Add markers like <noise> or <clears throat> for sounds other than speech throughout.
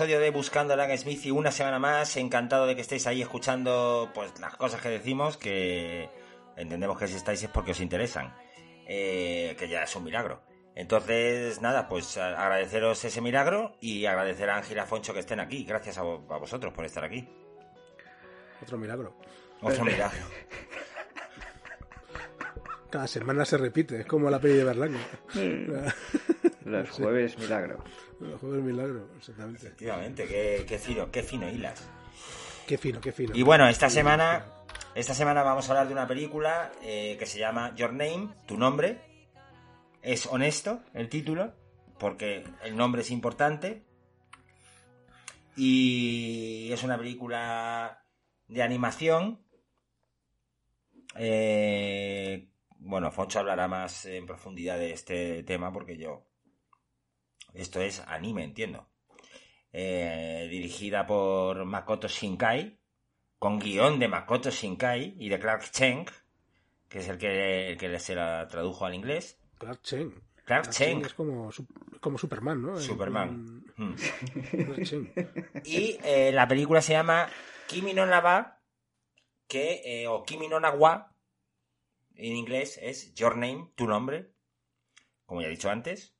Episodio de Buscando a Lang Smith y una semana más, encantado de que estéis ahí escuchando pues las cosas que decimos, que entendemos que si estáis es porque os interesan, eh, que ya es un milagro. Entonces, nada, pues agradeceros ese milagro y agradecer a Ángel y a Foncho que estén aquí. Gracias a, vosotros por estar aquí. Otro milagro. Otro milagro. <laughs> Cada semana se repite, es como la peli de Berlanga. <laughs> Los jueves milagro. Los jueves milagro, exactamente. Efectivamente, qué, qué fino, qué fino hilas. Qué fino, qué fino. Y bueno, esta semana, esta semana vamos a hablar de una película eh, que se llama Your Name, tu nombre. Es honesto el título, porque el nombre es importante. Y es una película de animación. Eh, bueno, Foncho hablará más en profundidad de este tema porque yo... Esto es anime, entiendo. Eh, dirigida por Makoto Shinkai, con guion de Makoto Shinkai y de Clark Cheng, que es el que, el que se la tradujo al inglés. Clark Cheng. Clark, Cheng. Es como, como Superman, ¿no? Superman. Mm. <laughs> y eh, la película se llama Kimi no Nawa, que, eh, o Kimi no Nawa, en inglés es Your Name, tu nombre, como ya he dicho antes.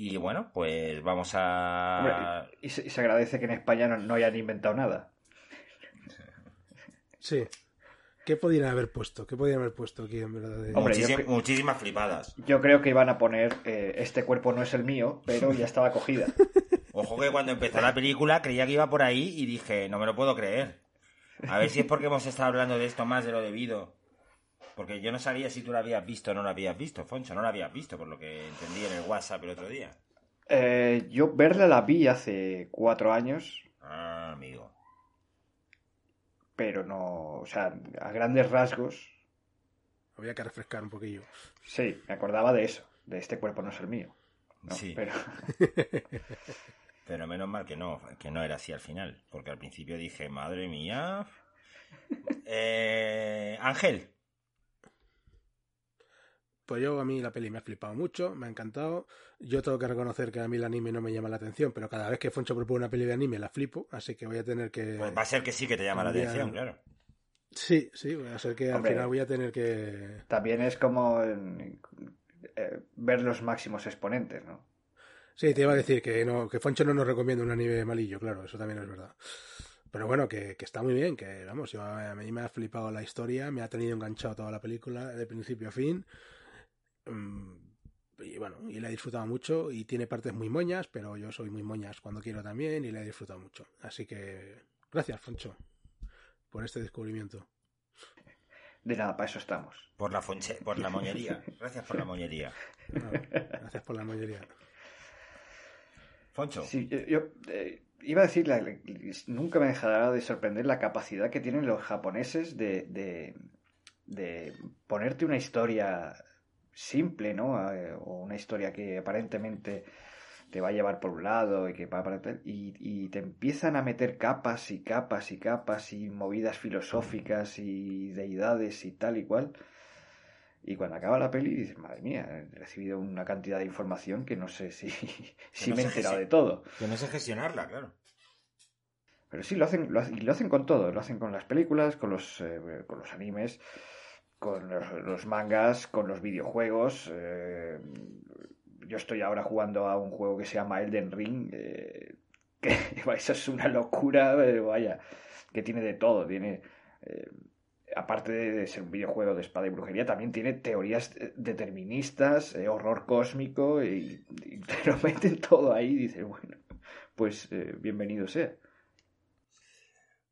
Y bueno, pues vamos a... y, se, agradece que en España no, hayan inventado nada. Sí. ¿Qué podrían haber puesto? ¿Qué podrían haber puesto aquí en verdad? muchísimas flipadas. Yo creo que iban a poner eh, este cuerpo no es el mío, pero ya estaba cogida. <laughs> Ojo que cuando empezó la película creía que iba por ahí y dije, no me lo puedo creer. A ver si es porque hemos estado hablando de esto más de lo debido. Porque yo no sabía si tú lo habías visto o no lo habías visto, Foncho. No lo habías visto, por lo que entendí en el WhatsApp el otro día. Eh, yo verla la vi hace cuatro años. Ah, amigo. Pero no, o sea, a grandes rasgos. Había que refrescar un poquillo. Sí, me acordaba de eso, de este cuerpo no es el mío. sí. Pero... <laughs> pero menos mal que no, que no era así al final, porque al principio dije, madre mía. <laughs> Eh, Ángel, pues yo a mí la peli me ha flipado mucho, me ha encantado. Yo tengo que reconocer que a mí el anime no me llama la atención, pero cada vez que Foncho propone una peli de anime la flipo, así que voy a tener que... Pues va a ser que sí que te llama la atención, claro. Sí, sí, va a ser que al final voy a tener que... También es como eh, ver los máximos exponentes, ¿no? Sí, te iba a decir que, no, que Foncho no nos recomienda un anime malillo, claro, eso también es verdad. Pero bueno, que, que, está muy bien, que vamos, yo, a mí me ha flipado la historia, me ha tenido enganchado toda la película de principio a fin. Mm, y bueno, y la he disfrutado mucho y tiene partes muy moñas, pero yo soy muy moñas cuando quiero también y la he disfrutado mucho. Así que gracias, Foncho, por este descubrimiento. De nada, para eso estamos. Por la, fonche, por la moñería. <laughs> Gracias por la moñería. gracias por la moñería. Foncho. Sí, yo, eh, iba a decir, nunca me dejará de sorprender la capacidad que tienen los japoneses de, de, de ponerte una historia simple, ¿no? Eh, o una historia que aparentemente te va a llevar por un lado y que va a y, y te empiezan a meter capas y capas y capas y movidas filosóficas y deidades y tal y cual. Y cuando acaba la peli dices, madre mía, he recibido una cantidad de información que no sé si, <laughs> si me he enterado de todo. Que no sé gestionarla, claro. Pero sí, lo hacen, lo, y lo hacen con todo. Lo hacen con las películas, con los, eh, con los animes, con los, mangas, con los videojuegos. Eh, yo estoy ahora jugando a un juego que se llama Elden Ring. Eh, que <laughs> eso es una locura, vaya, que tiene de todo. Tiene aparte de ser un videojuego de espada y brujería, también tiene teorías deterministas, horror cósmico, y, <laughs> te lo meten todo ahí y dices, bueno, pues bienvenido sea.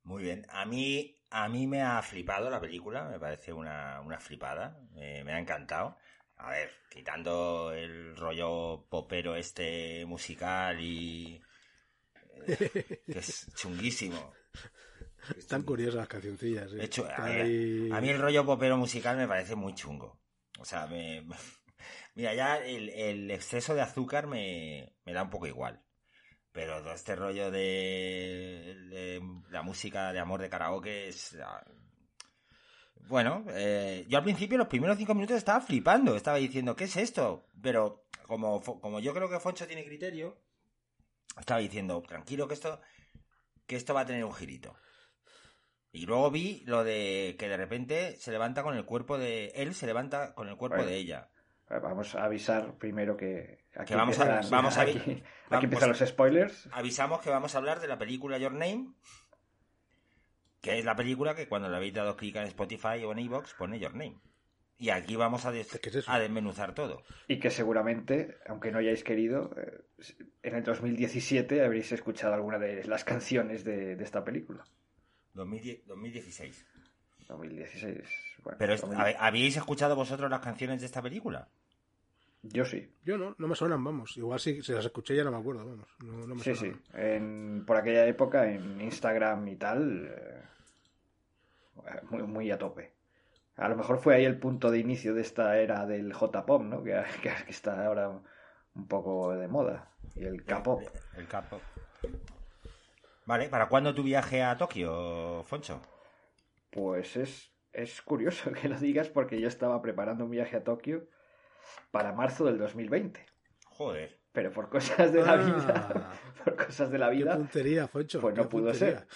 Muy bien. A mí, a mí me ha flipado la película, me parece una, una flipada, me ha encantado. A ver, quitando el rollo popero este musical y... Eh, que es <laughs> chunguísimo. Están curiosas las cancioncillas. ¿eh? hecho, a, mí el rollo popero musical me parece muy chungo. O sea, me... <laughs> Mira, ya el, el exceso de azúcar me, me da un poco igual. Pero todo este rollo de, la música de amor de karaoke es... Bueno, eh, yo al principio, los primeros cinco minutos, estaba flipando. Estaba diciendo, ¿qué es esto? Pero como, como yo creo que Foncho tiene criterio, estaba diciendo, tranquilo que esto, que esto va a tener un girito. Y luego vi lo de que de repente se levanta con el cuerpo de... Él se levanta con el cuerpo de ella. Vamos a avisar primero que aquí vamos a, vamos aquí, <laughs> empiezan los spoilers. Avisamos que vamos a hablar de la película Your Name, que es la película que cuando le habéis dado clic en Spotify o en iVoox pone Your Name. Y aquí vamos a, a desmenuzar todo. Y que seguramente, aunque no hayáis querido, eh, en el 2017 habréis escuchado alguna de las canciones de, esta película. 2016. 2016. Pero ¿habéis escuchado vosotros las canciones de esta película? Yo sí. Yo no, no me suenan, vamos. Igual si, las escuché ya no me acuerdo, vamos. sí, sí. por aquella época en Instagram y tal, eh, muy, muy a tope. A lo mejor fue ahí el punto de inicio de esta era del J-Pop, ¿no? Que, <laughs> está ahora un poco de moda. Y el K-Pop. El, K-Pop. Vale, ¿para cuándo tu viaje a Tokio, Foncho? Pues es, es curioso <laughs> que lo digas porque yo estaba preparando un viaje a Tokio para marzo del 2020. Joder. Pero por cosas de la ah. vida, <laughs> por cosas de la vida, qué puntería, Foncho, pues no pudo ser.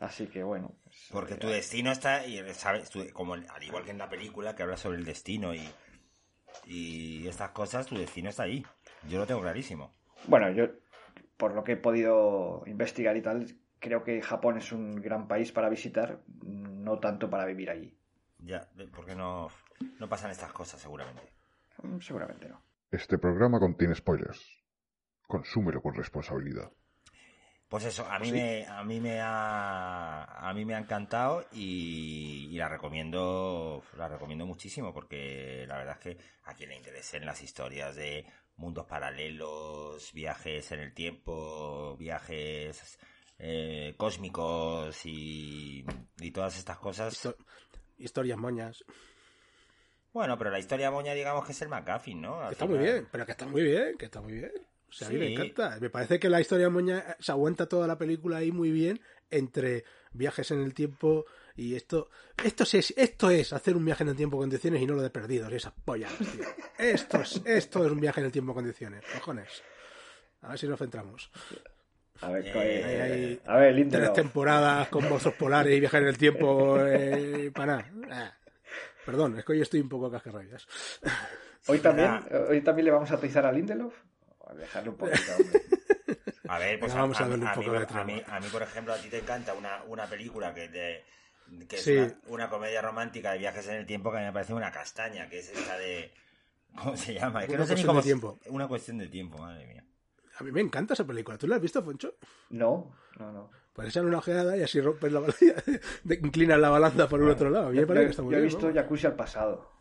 Así que bueno. Pues, Porque tu destino está, y sabes, como al igual que en la película que habla sobre el destino y, y estas cosas, tu destino está ahí. Yo lo tengo clarísimo. Bueno, yo, por lo que he podido investigar y tal, creo que Japón es un gran país para visitar, no tanto para vivir allí. Ya, porque no, no pasan estas cosas seguramente. Mm, seguramente no. Este programa contiene spoilers. Consúmelo con responsabilidad. Pues eso, a mí me, a mí me ha, a mí me ha encantado y, la recomiendo, la recomiendo muchísimo porque la verdad es que a quien le interesen las historias de mundos paralelos, viajes en el tiempo, viajes eh, cósmicos y, y, todas estas cosas. historias moñas. Bueno, pero la historia moña, digamos que es el McGuffin, ¿no? está muy bien, pero que está muy bien, que está muy bien. O sea, a mí me encanta. Me parece que la historia moña se aguanta toda la película ahí muy bien entre viajes en el tiempo y esto. Esto es, esto es hacer un viaje en el tiempo con condiciones y no lo de perdidos, esas pollas, tío. Esto es, esto es un viaje en el tiempo con condiciones, cojones. A ver si nos centramos. A ver, eh, a ver Tres temporadas con monstruos polares y viajar en el tiempo eh, para nada. Perdón, es que hoy estoy un poco cascarrabias. Hoy también, hoy también le vamos a atizar a Lindelof. A dejarle un poquito, A ver, pues vamos a, a, un poco mí, a, mí, a, mí, por ejemplo, a ti te encanta una, una película que, que es una, comedia romántica de viajes en el tiempo que a mí me parece una castaña, que es esta de... ¿Cómo se llama? Es que no sé ni cómo... Tiempo. Una cuestión de tiempo, madre mía. A mí me encanta esa película. ¿Tú la has visto, Foncho? No, no, no. Pues echan una ojeada y así rompes la balanza, <laughs> inclinas la balanza por el otro lado. A mí me parece que está muy yo he visto Jacuzzi al pasado.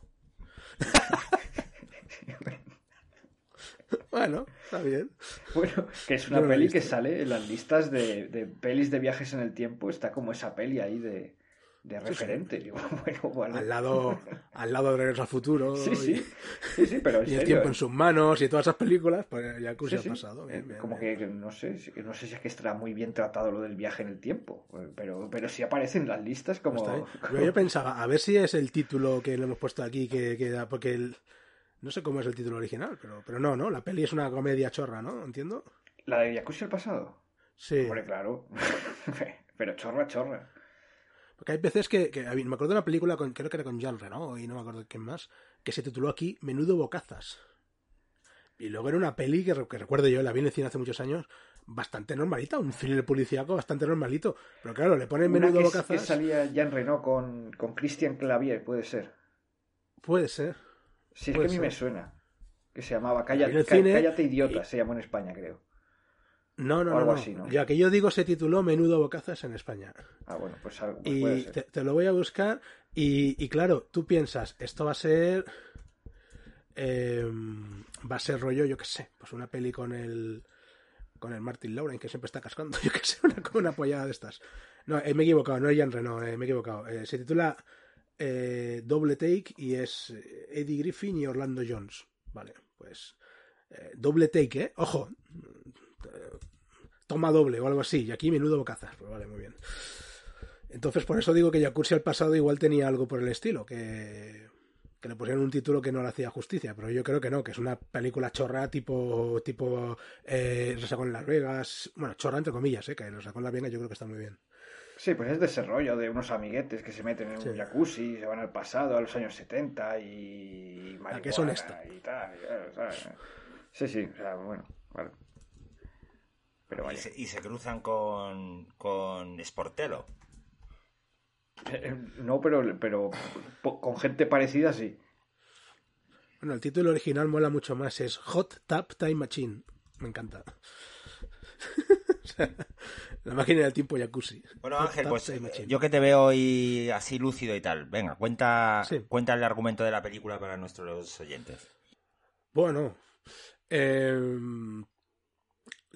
<laughs> bueno, está bien. Bueno, que es una peli que sale en las listas de, de pelis de viajes en el tiempo. Está como esa peli ahí de de referente. <laughs> Al lado, al lado de Regreso al Futuro. <laughs> Sí, sí. sí, pero y el tiempo en sus manos y todas esas películas, pues ya ha pasado. Eh, como que no sé, no sé si es que estará muy bien tratado lo del viaje en el tiempo, pero, pero sí aparece en las listas como... <laughs> yo, pensaba, a ver si es el título que le hemos puesto aquí, que, que porque el... no sé cómo es el título original, pero, pero no, ¿no? La peli es una comedia chorra, ¿no? ¿Entiendo? ¿La de Yakuza el pasado? Sí. Hombre, claro. Pero chorra, chorra. Porque hay veces que, que- me acuerdo de una película, con, creo que era con Jean Reno, y no me acuerdo quién más, que se tituló aquí Menudo Bocazas. Y luego era una peli que, re- que recuerdo yo, la vi en el cine hace muchos años, bastante normalita, un thriller policíaco bastante normalito. Pero claro, le ponen Una Menudo que, Bocazas. que salía Jean Reno con, con Christian Clavier, puede ser. Puede ser. Sí, es que a mí ser. me suena. Que se llamaba Cállate, cine Cállate Idiota, y- se llamó en España, creo. No, no, O no. algo no. así, ¿no? Ya que yo digo se tituló Menudo Bocazas en España. Ah, bueno, pues, algo, pues Y puede ser. te, te lo voy a buscar. Y, y claro, tú piensas, esto va a ser. eh, va a ser rollo, yo qué sé, pues una peli con el. Con el Martin Lauren, que siempre está cascando, <laughs> yo qué sé, una, una pollada de estas. No, eh, me he equivocado, no es Jean Reno, eh, me he equivocado. Eh, se titula eh, Doble Take y es Eddie Griffin y Orlando Jones. Vale, pues. doble Take, ¿eh? Ojo. Toma doble o algo así. Y aquí menudo bocazas. Pues vale, muy bien. Entonces, por eso digo que Jacuzzi al pasado igual tenía algo por el estilo, que, que le pusieron un título que no le hacía justicia, pero yo creo que no, que es una película chorra tipo, tipo eh, Resacón en Las Vegas, bueno, chorra entre comillas, eh, que Resacón en Las Vegas yo creo que está muy bien. Sí, pues es de ese rollo de unos amiguetes que se meten en Sí. un jacuzzi, se van al pasado, a los años 70 y... Ah, que es marihuana honesto. Y tal, y claro, ¿sabes? Sí, sí, o sea, bueno, vale. Y se, y se cruzan con, con Sportelo. Eh, No, pero, pero con gente parecida sí. Bueno, el título original mola mucho más, es Hot Tap Time Machine. Me encanta. <laughs> O sea, la máquina del tiempo jacuzzi. Bueno, Hot Ángel, Tub pues Time eh, Machine. yo que te veo hoy así lúcido y tal, venga, cuenta, Sí. cuenta el argumento de la película para nuestros oyentes. Bueno, eh,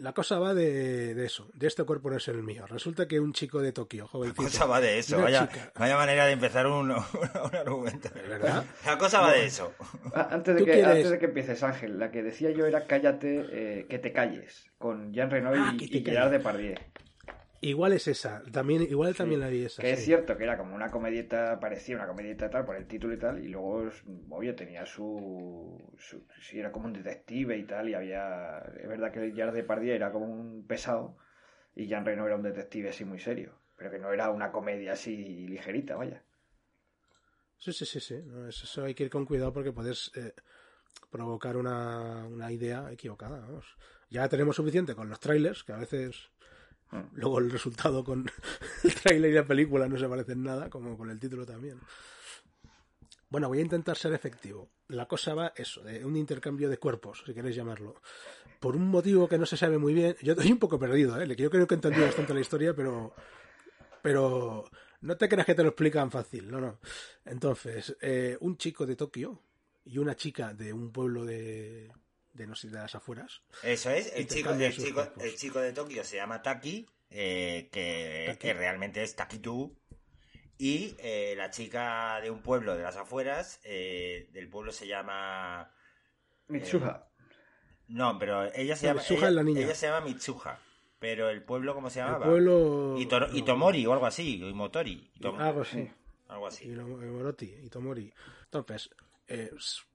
la cosa va de, de eso, de este cuerpo no es el mío. Resulta que un chico de Tokio, La jovencito, cosa va de eso, vaya, vaya manera de empezar un, <laughs> un argumento. verdad? La cosa va de eso. Ah, Antes de, ¿Tú que, quieres? antes de que empieces, Ángel, la que decía yo era Cállate, eh, que te calles, con Jean Reno Ah, y, y Gerard. Depardieu. Igual es esa, también, igual también la vi esa. Que es cierto que era como una comedieta, parecía una comedieta tal, por el título y tal, y luego, oye, tenía su, su... Sí, era como un detective y tal, y había... Es verdad que Gerard Depardieu era como un pesado, y Jean Reno era un detective así muy serio, pero que no era una comedia así ligerita, vaya. Sí, sí, sí, sí. No, eso, hay que ir con cuidado porque puedes eh, provocar una, una idea equivocada. vamos. Ya tenemos suficiente con los trailers, que a veces. Luego el resultado con <laughs> el trailer y la película no se parecen nada, como con el título también. Bueno, voy a intentar ser efectivo. La cosa va eso, de un intercambio de cuerpos, si queréis llamarlo. Por un motivo que no se sabe muy bien. Yo estoy un poco perdido, ¿eh? Yo creo que he entendido bastante la historia, pero pero no te creas que te lo explican fácil, no, no. Entonces, eh, un chico de Tokio y una chica de un pueblo de, de no sé, de las afueras. Eso es, el chico, el chico, el chico de Tokio se llama Taki, eh, que, Taki. que realmente es Takitu, y eh, la chica de un pueblo de las afueras, eh, del pueblo se llama... Mitsuha. No, pero ella se No, llama... Mitsuha ella, es la niña. ella se llama Mitsuha, pero el pueblo, ¿cómo se El llamaba? pueblo. Ito- no, Itomori o algo así, Imotori. Itom- Algo así. Algo Y así. lo- Moroti y Tomori. Entonces, eh,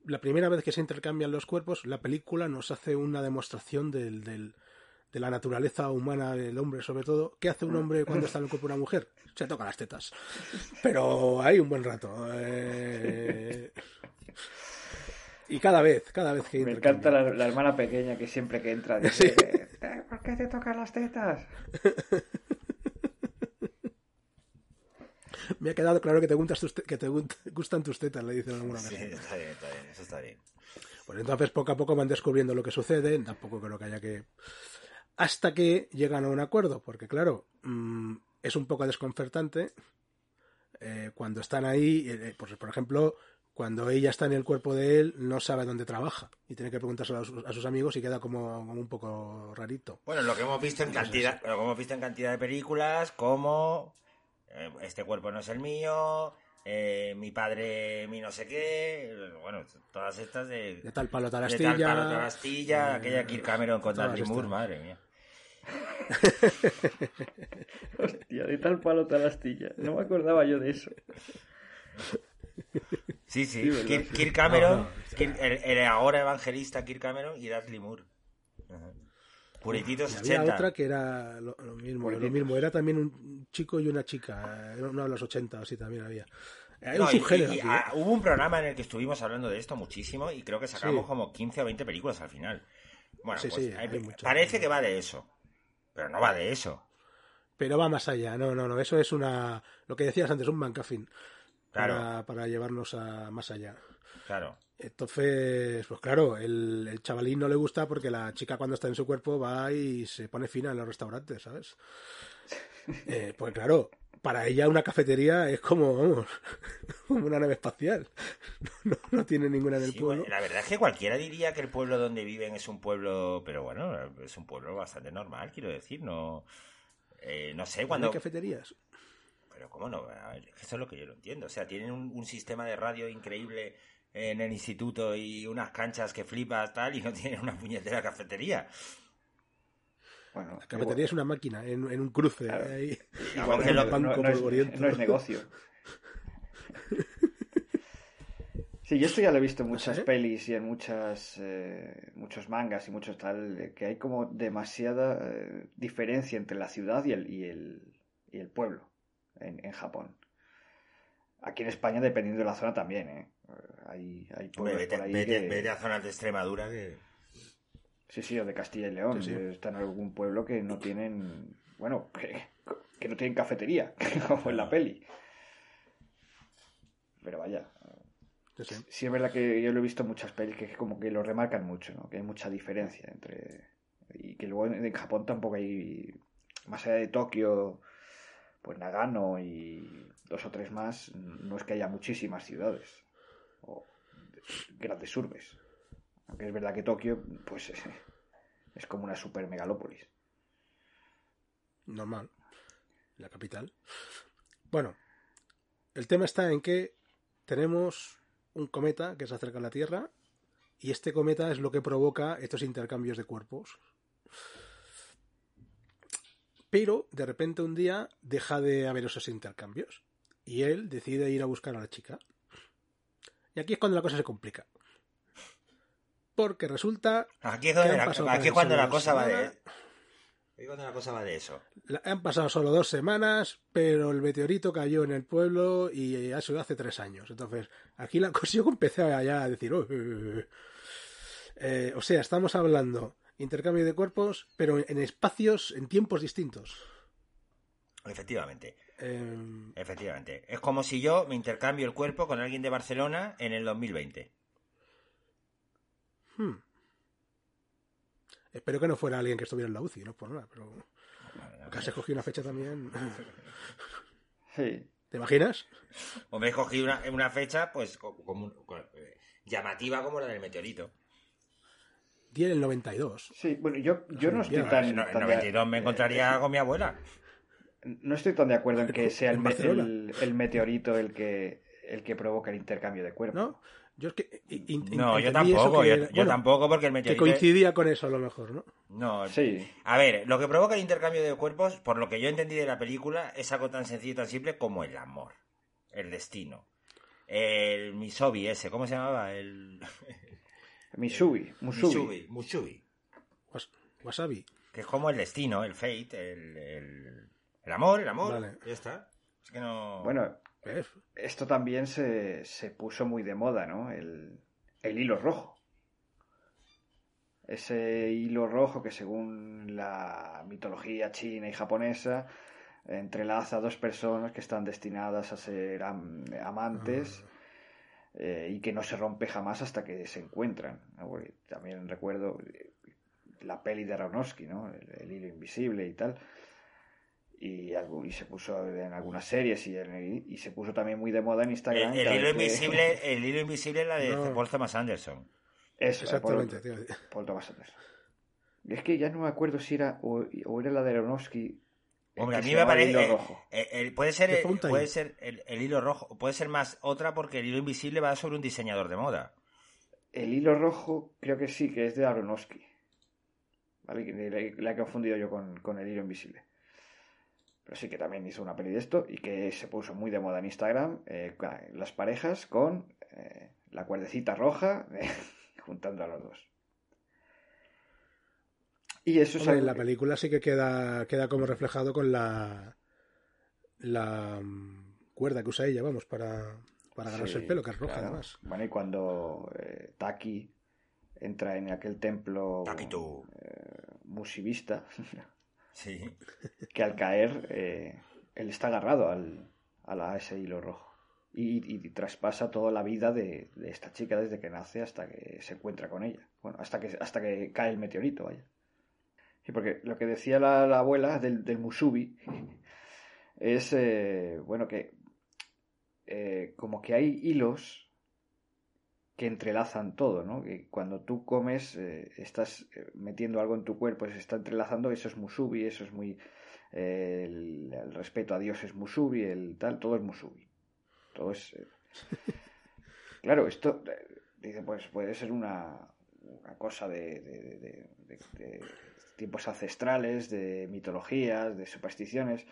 la primera vez que se intercambian los cuerpos, la película nos hace una demostración del, del- de la naturaleza humana del hombre, sobre todo. ¿Qué hace un hombre cuando está en el cuerpo de una mujer? Se toca las tetas. Pero hay un buen rato. eh, Y cada vez, cada vez que Me encanta la, la hermana pequeña que siempre que entra <laughs> dice, "Eh, ¿por qué te tocan las tetas? <laughs> <laughs> Me ha quedado claro que te, gustan tus que te gu- <laughs> gustan tus tetas, le dicen en alguna Sí, ocasión. está bien, está bien, eso está bien. Pues entonces poco a poco van descubriendo lo que sucede, tampoco creo que haya que... Hasta que llegan a un acuerdo, porque claro, mm, es un poco desconcertante eh, cuando están ahí, eh, pues, por ejemplo, cuando ella está en el cuerpo de él, no sabe dónde trabaja y tiene que preguntárselo a sus, a sus amigos y queda como, como un poco rarito. Bueno, lo que hemos visto en cantidad, lo que hemos visto en cantidad de películas, como eh, este cuerpo no es el mío, eh, mi padre, mi no sé qué, eh, bueno, todas estas de, De tal palo tal de astilla. tal palo, tal astilla, eh, aquella Kirk Cameron con Dudley Moore, madre mía. <laughs> Hostia, de tal palo tal astilla. No me acordaba yo de eso. Sí, sí, Sí. Kirk, Cameron, No, no, Kirk- el, el ahora evangelista Kirk Cameron y Dudley Moore. Ajá. Purititos Y había 80. otra que era lo, lo mismo, lo Purititos. mismo, era también un chico y una chica, era uno de los 80 así también había. Hay No, un y- subgénero y- y, aquí, ¿eh? ah, hubo un programa en el que estuvimos hablando de esto muchísimo y creo que sacamos Sí. como 15 o 20 películas al final. Bueno, Sí, pues sí, hay- hay parece que va de eso, pero no va de eso. Pero va más allá, no, no, no, eso es una, lo que decías antes, un bancafín Claro. para, para llevarnos a más allá. Claro. Entonces, pues claro, el, el chavalín no le gusta porque la chica cuando está en su cuerpo va y se pone fina en los restaurantes, ¿sabes? <laughs> Eh, pues claro, para ella una cafetería es como, vamos, <laughs> como una nave espacial. <laughs> No, no tiene ninguna en el Sí, pueblo. bueno, la verdad es que cualquiera diría que el pueblo donde viven es un pueblo, pero bueno, es un pueblo bastante normal, quiero decir, no... eh, no sé, ¿No cuando... hay cafeterías? Pero cómo no, A ver, eso es lo que yo no entiendo. O sea, tienen un, un sistema de radio increíble en el instituto y unas canchas que flipas tal y no tienen una puñetera cafetería. Bueno, La cafetería es una máquina en, en un cruce. Claro. ahí. Igual que lo- banco no- no es, no es negocio. <laughs> Sí, yo esto ya lo he visto en muchas pelis y en muchas eh, muchos mangas y muchos tal, eh, que hay como demasiada eh, diferencia entre la ciudad y el, y el, y el pueblo en, en Japón. Aquí en España, dependiendo de la zona también, ¿eh? Hay, hay pueblos vete, por ahí vete- que- vete a zonas de Extremadura que... Sí, sí, o de Castilla y León. Sí, sí. Está en algún pueblo que no tienen, bueno, <laughs> que, que no tienen cafetería, <laughs> como en la peli. Pero vaya, Sí, sí. es verdad que yo lo he visto en muchas pelis que como que lo remarcan mucho, ¿no? Que hay mucha diferencia entre... Y que luego en, Japón tampoco hay, más allá de Tokio, pues Nagano y dos o tres más, no es que haya muchísimas ciudades grandes urbes. Aunque es verdad que Tokio, pues es como una super megalópolis. normal. La capital. Bueno, el tema está en que tenemos un cometa que se acerca a la Tierra y este cometa es lo que provoca estos intercambios de cuerpos. Pero de repente un día deja de haber esos intercambios y él decide ir a buscar a la chica. Y aquí es cuando la cosa se complica. Porque resulta Aquí es, donde ¿Qué la- han pasado aquí con es cuando la cosa va de... Aquí es cuando la cosa va de eso. La- Han pasado solo dos semanas, pero el meteorito cayó en el pueblo y ha sido hace tres años. Entonces, aquí la <laughs> cosa yo empecé a, ya a decir, "Oh, eh, eh". Eh, o sea, estamos hablando intercambio de cuerpos, pero en espacios, en tiempos distintos. Efectivamente, Eh, efectivamente. Es como si yo me intercambio el cuerpo con alguien de Barcelona en el 2020. hmm. Espero que no fuera alguien que estuviera en la UCI, no por nada, pero casi escogí una fecha también. <laughs> Sí. ¿Te imaginas? O me he cogido una, una fecha, pues, como, eh, llamativa como la del meteorito. Día del 92. Sí, bueno, yo, yo no estoy Ya, tan... En el de- 92 me encontraría con mi abuela. No estoy tan de acuerdo en que sea el, el, el meteorito el que, el que provoca el intercambio de cuerpos. ¿No? Yo es que. in- in- No, yo tampoco, que- yo, yo bueno, tampoco porque el Que meteorito... coincidía con eso a lo mejor, ¿no? No, Sí, A ver, lo que provoca el intercambio de cuerpos, por lo que yo entendí de la película, es algo tan sencillo y tan simple como el amor, el destino. El Misobi ese, ¿cómo se llamaba? El <laughs> Misubi, Musubi. Misubi, Musubi, Was- Wasabi. que es como el destino, el fate, el, el, el amor, el amor. Vale. Ya está. Es que no... Bueno, ¿Ves? esto también se, se puso muy de moda, ¿no? El, el hilo rojo. Ese hilo rojo que según la mitología china y japonesa entrelaza a dos personas que están destinadas a ser am- amantes eh, y que no se rompe jamás hasta que se encuentran. también recuerdo la peli de Aronofsky, ¿no? El, el hilo invisible y tal. Y, se puso en algunas series y, en- y se puso también muy de moda en Instagram. el, el hilo que- invisible, <laughs> el hilo invisible es la de No. Paul Thomas Anderson. Eso, Exactamente, Paul, tío. Paul Thomas Anderson. Y es que ya no me acuerdo si era o, o era la de Aronofsky. eh, Hombre, a mí me parece. Hilo eh, rojo. eh, el- puede ser, eh, puede ser el, el hilo rojo, puede ser más otra porque el hilo invisible va sobre un diseñador de moda. El hilo rojo creo que sí, que es de Aronofsky. ¿Vale? Que le- La he confundido yo con, con el hilo invisible. Pero sí que también hizo una peli de esto y que se puso muy de moda en Instagram. eh, las parejas con eh, la cuerdecita roja eh, <laughs> juntando a los dos. Y eso es Hombre, algo en la que- película sí que queda, queda como reflejado con la la mm, cuerda que usa ella, vamos, para, para agarrarse Sí, el pelo, que es roja claro. además. Bueno, y cuando eh, Taki entra en aquel templo Taki tú. eh, musivista, <laughs> Sí. <laughs> que al caer eh, él está agarrado al, a, la- ese hilo rojo. Y, y traspasa toda la vida de, de esta chica desde que nace hasta que se encuentra con ella. Bueno, hasta que, hasta que cae el meteorito, vaya. Sí, porque lo que decía la, la abuela del, del Musubi <laughs> es, eh, bueno, que eh, como que hay hilos que entrelazan todo, ¿no? Que cuando tú comes eh, estás eh, metiendo algo en tu cuerpo, se está entrelazando, eso es musubi, eso es muy... eh, el, el respeto a Dios es musubi, el tal, todo es musubi. Todo es... eh, <laughs> Claro, esto, dice, pues puede ser una, una cosa de, de- de- de- de- de tiempos ancestrales, de mitologías, de supersticiones,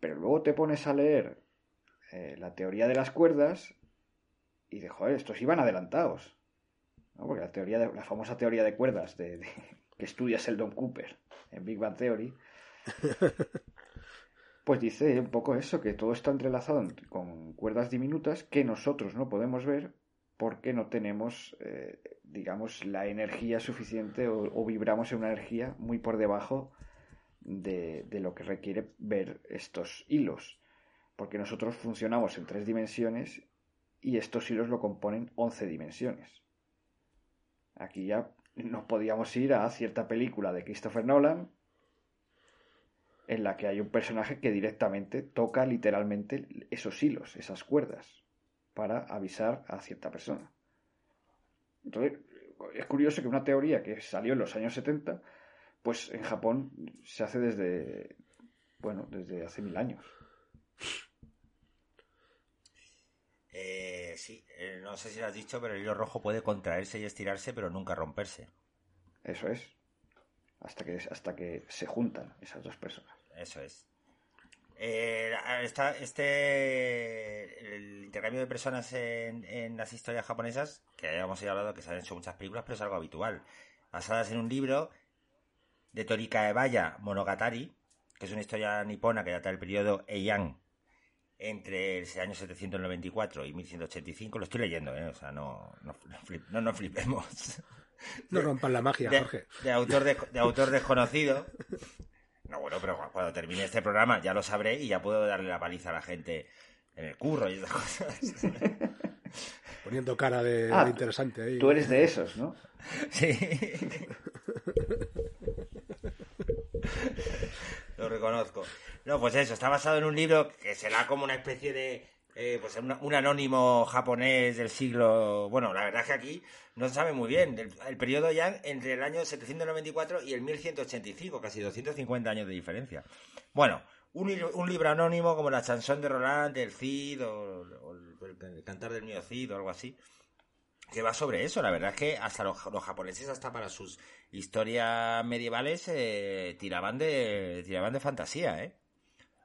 pero luego te pones a leer eh, la teoría de las cuerdas y de, joder, estos iban adelantados. ¿no? Porque la, teoría de- la famosa teoría de cuerdas de, de- <laughs> que estudia Sheldon Cooper en Big Bang Theory, <laughs> pues dice un poco eso, que todo está entrelazado en- con cuerdas diminutas que nosotros no podemos ver porque no tenemos, eh, digamos, la energía suficiente o, o vibramos en una energía muy por debajo de, de lo que requiere ver estos hilos. Porque nosotros funcionamos en tres dimensiones y estos hilos lo componen 11 dimensiones. Aquí ya nos podíamos ir a cierta película de Christopher Nolan en la que hay un personaje que directamente toca literalmente esos hilos, esas cuerdas, para avisar a cierta persona. Entonces, es curioso que una teoría que salió en los años 70, pues en Japón se hace desde, bueno, desde hace mil años. Eh, sí, eh, no sé si lo has dicho, pero el hilo rojo puede contraerse y estirarse, pero nunca romperse. Eso es. Hasta que, hasta que se juntan esas dos personas. Eso es. Eh, este el intercambio de personas en, en las historias japonesas, que ya hablado que se han hecho muchas películas, pero es algo habitual. Basadas en un libro de Torika Ebaya Monogatari, que es una historia nipona que data del periodo Heian entre el año 794 y 1185. Lo estoy leyendo, ¿eh? O sea, no, no, no flip- no nos flipemos. No rompan la magia, de, Jorge. de autor de, de autor desconocido. No, bueno, pero cu- cuando termine este programa ya lo sabré y ya puedo darle la paliza a la gente en el curro y esas cosas. <laughs> Poniendo cara de, Ah, de interesante ahí. Tú eres de esos, ¿no? Sí. <laughs> Lo reconozco. No, pues eso, está basado en un libro que será como una especie de. eh, pues un, anónimo japonés del siglo. Bueno, la verdad es que aquí no se sabe muy bien. El, periodo Yang entre el año 794 y el 1185, casi 250 años de diferencia. Bueno, un, un libro anónimo como la chanson de Roland, del Cid o, el cantar del mío Cid o algo así que va sobre eso. La verdad es que hasta los, los japoneses, hasta para sus historias medievales, eh, tiraban de tiraban de fantasía, ¿eh?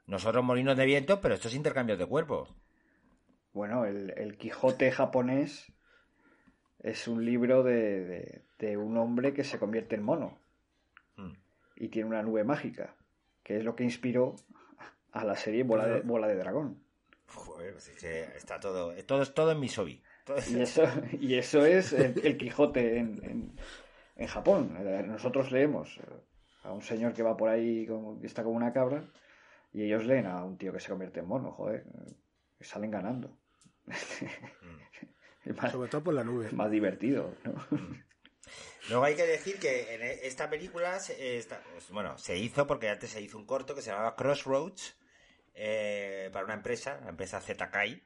Nosotros molinos de viento, pero estos intercambios de cuerpos. Bueno, el, el Quijote japonés es un libro de, de- de un hombre que se convierte en mono Mm. y tiene una nube mágica, que es lo que inspiró a la serie Bola de, Bola de Dragón. Joder, pues es que está todo, todo, es todo en mi sobi. Y eso, <laughs> y eso es el, el Quijote en, en- en Japón. Nosotros leemos a un señor que va por ahí, como, está como una cabra, y ellos leen a un tío que se convierte en mono, joder. que Salen ganando. <laughs> más, Sobre todo por la nube. más divertido, ¿no? <laughs> Luego hay que decir que en e- esta película, se, esta- pues, bueno, se hizo porque antes se hizo un corto que se llamaba Crossroads eh, para una empresa, la empresa Zkai,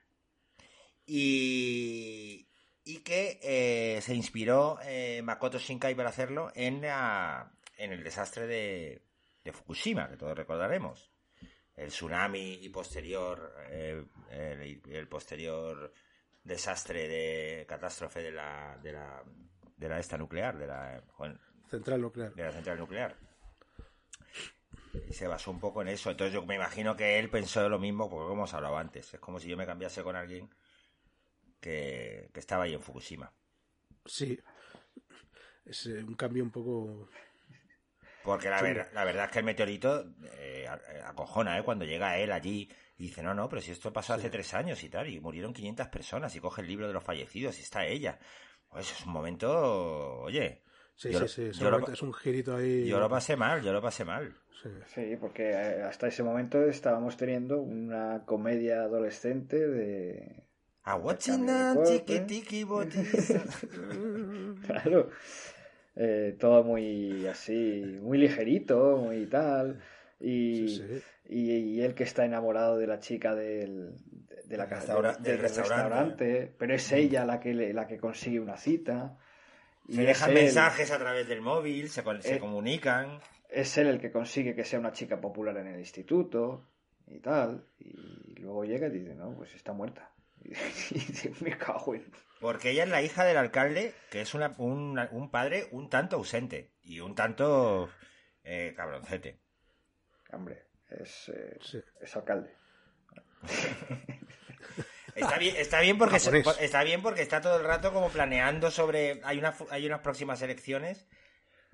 y, y que eh, se inspiró eh, Makoto Shinkai para hacerlo en, la- en el desastre de, de Fukushima, que todos recordaremos. El tsunami y posterior, eh, el, el posterior desastre de catástrofe de la, de la, de la esta nuclear, de la, Central nuclear. de la central nuclear. Y se basó un poco en eso. Entonces yo me imagino que él pensó lo mismo, porque como hemos hablado antes. Es como si yo me cambiase con alguien que, que estaba ahí en Fukushima. Sí. Es eh, un cambio un poco. Porque la, ver- la verdad es que el meteorito eh, a- acojona, ¿eh? Cuando llega él allí y dice, no, no, pero si esto pasó hace tres años y tal, y murieron 500 personas, y coge el libro de los fallecidos y está ella. Pues eso es un momento, oye, Sí, Yo sí, sí. yo seguramente lo- es un girito ahí. yo lo pasé mal, yo lo pasé mal. Sí. Sí, porque eh, hasta ese momento estábamos teniendo una comedia adolescente de... A watching cambio de on corte. tiki tiki botis. Claro. Eh, todo muy así, muy ligerito, muy tal. Y, Sí, sí. y, y él que está enamorado de la chica del, de, la restaura- del, restaurante. restaurante, pero es ella la que, le- la que consigue una cita. Y Se dejan él- mensajes a través del móvil, se Eh, comunican. es él el que consigue que sea una chica popular en el instituto y tal. Y luego llega y dice, no, pues está muerta. <laughs> Me cago en... Porque ella es la hija del alcalde, que es una- un, un padre un tanto ausente y un tanto eh, cabroncete. Hombre, es, eh, Sí. es alcalde. <laughs> Está bien, está bien porque se- Japonés. está bien porque está todo el rato como planeando sobre hay una hay unas próximas elecciones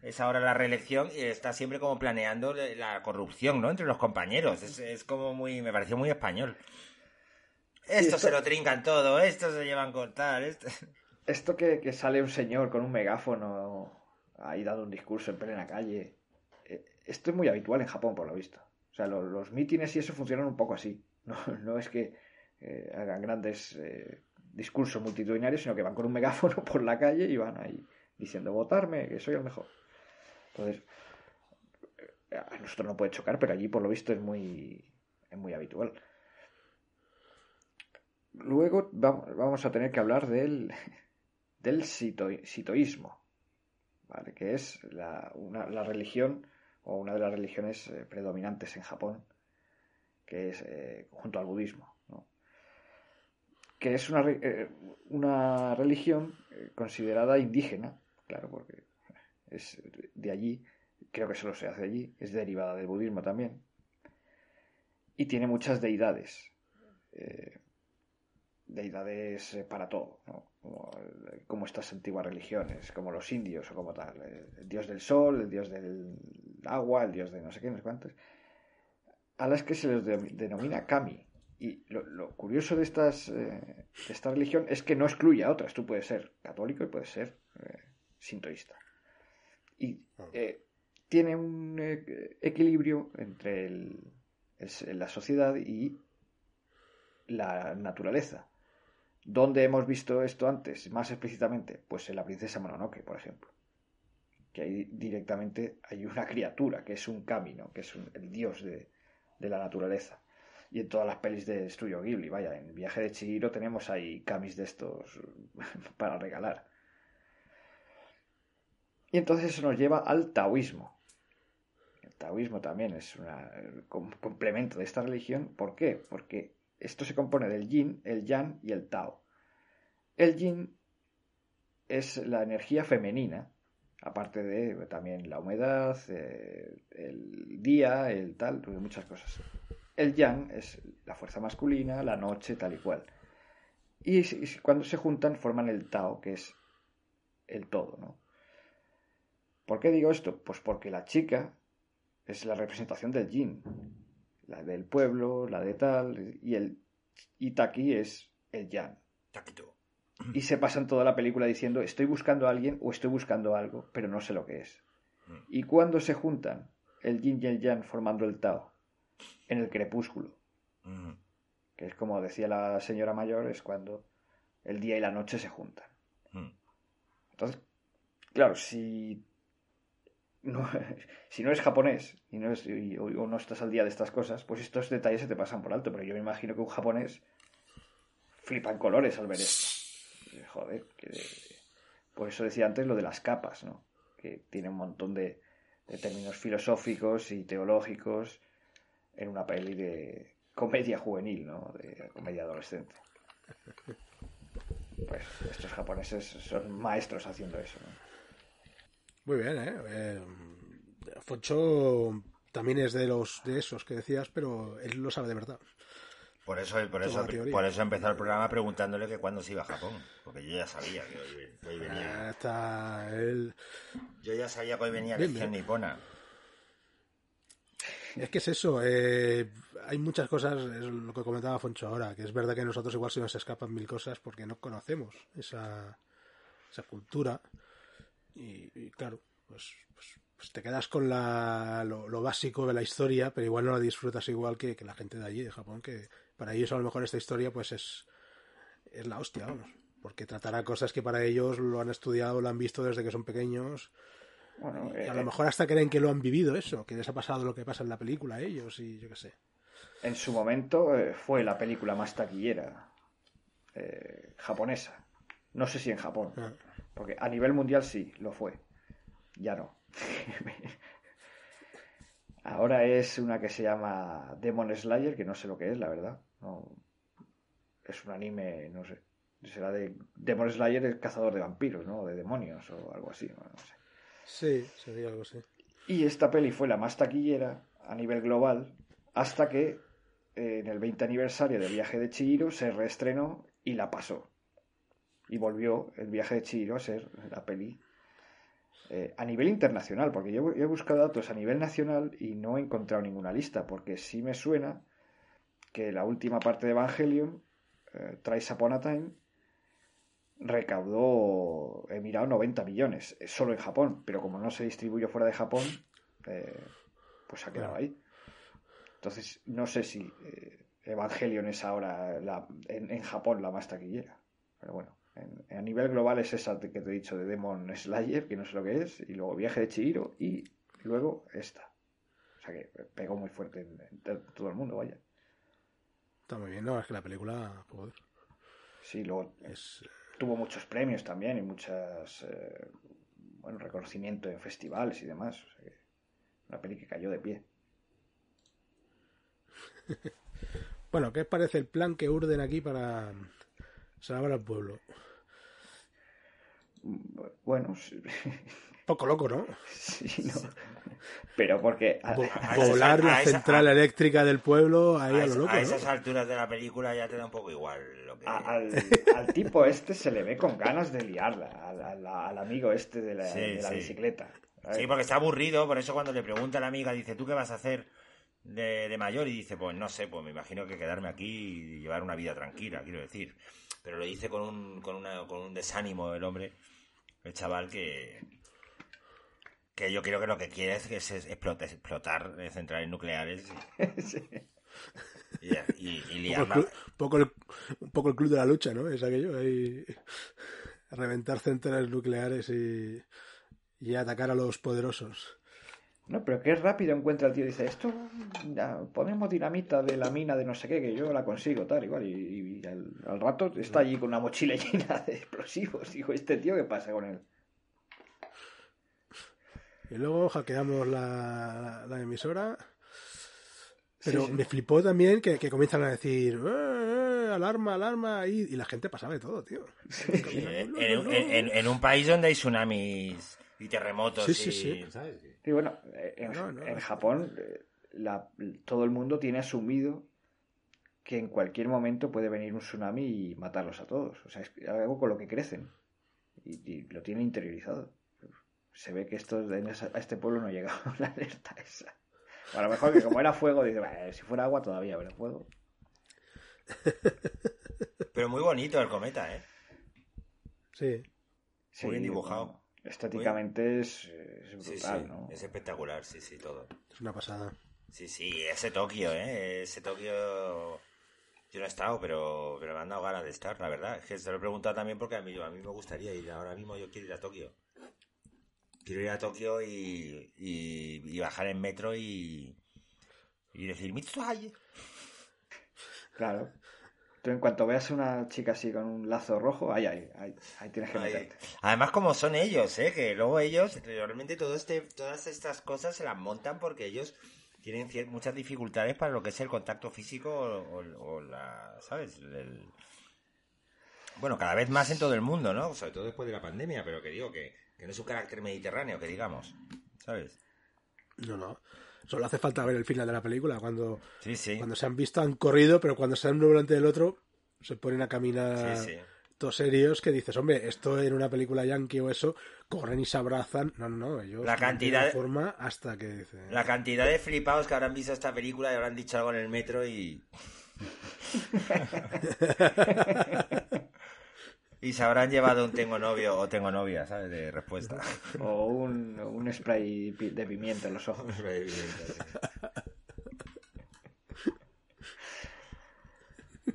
es ahora la reelección y está siempre como planeando la corrupción no entre los compañeros es, es como muy me pareció muy español esto esto- se lo trincan todo esto se llevan con tal esto... Esto que, que sale un señor con un megáfono ahí dando un discurso en plena calle, eh, esto es muy habitual en Japón, por lo visto. O sea, lo- los, mítines y eso funcionan un poco así. No, no es que eh, hagan grandes eh, discursos multitudinarios, sino que van con un megáfono por la calle y van ahí diciendo, votarme, que soy el mejor. Entonces, a nosotros no puede chocar, pero allí por lo visto es muy, es muy habitual. Luego va- vamos a tener que hablar del, <laughs> del sito- sitoísmo, ¿vale? que es la, la religión o una de las religiones eh, predominantes en Japón, que es eh, junto al budismo, que es una, eh, una religión considerada indígena, claro, porque es de allí, creo que solo se hace allí, es derivada del budismo también, y tiene muchas deidades. Deidades eh, para todo, ¿no? como, estas antiguas religiones, como los indios o como tal, el dios del sol, el dios del agua, el dios de no sé qué, no sé cuántos, a las que se les de- denomina kami. Y lo, lo curioso de, estas, eh, de esta religión es que no excluye a otras. Tú puedes ser católico y puedes ser eh, sintoísta. Y eh, tiene un eh, equilibrio entre el- el- la sociedad y la naturaleza. ¿Dónde hemos visto esto antes, más explícitamente? Pues en la princesa Mononoke, por ejemplo. Que ahí directamente hay una criatura, que es un camino, que es el dios de, de la naturaleza. Y en todas las pelis de Studio Ghibli, vaya, en viaje de Chihiro tenemos ahí kamis de estos <laughs> para regalar. Y entonces eso nos lleva al taoísmo. El taoísmo también es un complemento de esta religión. ¿Por qué? Porque esto se compone del yin, el yang y el tao. El yin es la energía femenina, aparte de también la humedad, eh, el día, el tal, pues muchas cosas. El yang es la fuerza masculina, la noche, tal y cual. Y si- cuando se juntan forman el tao, que es el todo, ¿no? ¿Por qué digo esto? Pues porque la chica es la representación del yin, la del pueblo, la de tal, y el Itaki es el yang. Taquito. Y se pasan toda la película diciendo estoy buscando a alguien o estoy buscando algo, pero no sé lo que es. Y cuando se juntan el yin y el yang formando el Tao, en el crepúsculo, Mm. que es como decía la señora mayor, es cuando el día y la noche se juntan. Mm. Entonces, claro, si <laughs> si no eres japonés y no, es- y- o, no estás al día de estas cosas, pues estos detalles se te pasan por alto. Pero yo me imagino que un japonés flipa en colores al ver esto. Y, Joder, que- por eso decía antes lo de las capas, ¿no? Que tiene un montón de, de términos filosóficos y teológicos en una peli de comedia juvenil, ¿no? De comedia adolescente. Pues estos japoneses son maestros haciendo eso, ¿no? Muy bien, ¿eh? eh Foncho también es de los de esos que decías, pero él lo sabe de verdad. Por eso, por eso, por eso empezó el programa preguntándole que cuándo se iba a Japón. Porque yo ya sabía que hoy, que hoy venía. Ah, Está él. Yo ya sabía que hoy venía lección nipona. Es que es eso, eh, hay muchas cosas, es lo que comentaba Foncho ahora, que es verdad que nosotros igual se nos escapan mil cosas porque no conocemos esa, esa cultura. Y, y claro, pues, pues, pues te quedas con la, lo, lo básico de la historia, pero igual no la disfrutas igual que, que la gente de allí, de Japón, que para ellos a lo mejor esta historia pues es, es la hostia, vamos. Porque tratará cosas que para ellos lo han estudiado, lo han visto desde que son pequeños. Bueno, Y a eh, lo mejor hasta creen que lo han vivido eso, que les ha pasado lo que pasa en la película a ellos y yo qué sé. en su momento eh, fue la película más taquillera eh, japonesa. No sé si en Japón, Ah. Porque a nivel mundial sí, lo fue. Ya no. <laughs> Ahora es una que se llama Demon Slayer, que no sé lo que es, la verdad. No, es un anime, no sé. Será de Demon Slayer, el cazador de vampiros, ¿no? De demonios o algo así. bueno, no sé. Sí, sería algo así. Y esta peli fue la más taquillera a nivel global hasta que eh, en el 20 aniversario del viaje de Chihiro se reestrenó y la pasó. Y volvió el viaje de Chihiro a ser la peli eh, a nivel internacional, porque yo he buscado datos a nivel nacional y no he encontrado ninguna lista, porque sí me suena que la última parte de Evangelion, eh, Upon a Time, recaudó, he mirado, 90 millones, eh, solo en Japón, pero como no se distribuyó fuera de Japón, eh, pues ha quedado ahí. Entonces, no sé si Evangelion es ahora la- en, en Japón la más taquillera, pero bueno. En- a nivel global es esa que te he dicho de Demon Slayer, que no sé lo que es, y luego Viaje de Chihiro, y luego esta. O sea que pegó muy fuerte en, en todo el mundo, vaya. Está muy bien, no, es que la película, joder, Sí, luego es... tuvo muchos premios también y muchas eh, bueno reconocimiento en festivales y demás o sea que una peli que cayó de pie <laughs> Bueno, ¿qué os parece el plan que urden aquí para salvar al pueblo? Bueno Poco loco, ¿no? sí, no pero porque Volar la central a- eléctrica del pueblo ahí a, a, lo es- loco, a ¿no? esas alturas de la película ya te da un poco igual lo que... al, <laughs> al tipo este se le ve con ganas de liarla al, amigo este de la, Sí, de la sí. bicicleta. Sí, porque está aburrido, por eso cuando le pregunta a la amiga, dice, ¿tú qué vas a hacer de, de mayor? Y dice, pues no sé, pues me imagino que quedarme aquí y llevar una vida tranquila, quiero decir. Pero lo dice con un, con una, con un desánimo el hombre, el chaval, que, que yo creo que lo que quiere es, que es explotar, explotar centrales nucleares <laughs> Sí. y, y, y un, poco el club, un poco el- un poco el club de la lucha, ¿no? Es aquello, ahí reventar centrales nucleares y, y atacar a los poderosos. No, pero qué rápido encuentra el tío. Dice, esto, ya, ponemos dinamita de la mina de no sé qué, que yo la consigo, tal, igual. Y, y al, al rato está allí con una mochila <laughs> llena de explosivos. Digo, ¿este tío qué pasa con él? Y luego hackeamos la, la emisora. Pero Sí, sí. me flipó también que, que comienzan a decir "Eh, eh, alarma, alarma, y, y la gente pasaba de todo, tío. En, en- en- en un país donde hay tsunamis y terremotos Sí, sí, y, sí. ¿sabes? Y bueno, eh, en, No, no, en es- Japón eh, la- todo el mundo tiene asumido que en cualquier momento puede venir un tsunami y matarlos a todos. O sea, es algo con lo que crecen. Y, y lo tienen interiorizado. Se ve que esto, en esa- a este pueblo no ha llegado <laughs> la alerta esa. A lo mejor que como era fuego, dice, "Bah, si fuera agua todavía, pero fuego. <laughs> Pero muy bonito el cometa, ¿eh? Sí. Sí, Muy bien dibujado. Estéticamente es, es Sí, brutal, sí, ¿no? es espectacular, sí, sí, todo. Es una pasada. Sí, sí, ese Tokio, ¿eh? Ese Tokio... Yo no he estado, pero, pero me han dado ganas de estar, la verdad. Es que se lo he preguntado también porque a mí, a mí me gustaría ir. Ahora mismo yo quiero ir a Tokio. Quiero ir a Tokio y, y, y bajar en metro y, y decir, Mitsuhaye. Claro. Tú en cuanto veas una chica así con un lazo rojo, ahí, ahí, ahí, ahí tienes que meterte. Además, como son ellos, ¿eh? Que luego ellos, realmente todo este, todas estas cosas se las montan porque ellos tienen muchas dificultades para lo que es el contacto físico o, o- o la, ¿sabes? El- Bueno, cada vez más en todo el mundo, ¿no? Sobre todo después de la pandemia, pero que digo que, que no es un carácter mediterráneo, que digamos, ¿sabes? No, no. Solo hace falta ver el final de la película. Cuando, Sí, sí. cuando se han visto, han corrido, pero cuando se han uno delante del otro, se ponen a caminar Sí, sí. momentos serios que dices, hombre, esto en una película yankee o eso, corren y se abrazan. No, no, no, ellos La cantidad de- forma hasta que dicen. La cantidad de flipados que habrán visto esta película y habrán dicho algo en el metro y. <laughs> <laughs> <laughs> y se habrán llevado un tengo novio o tengo novia, ¿sabes? De respuesta. <laughs> O un, un spray de pimienta en los ojos.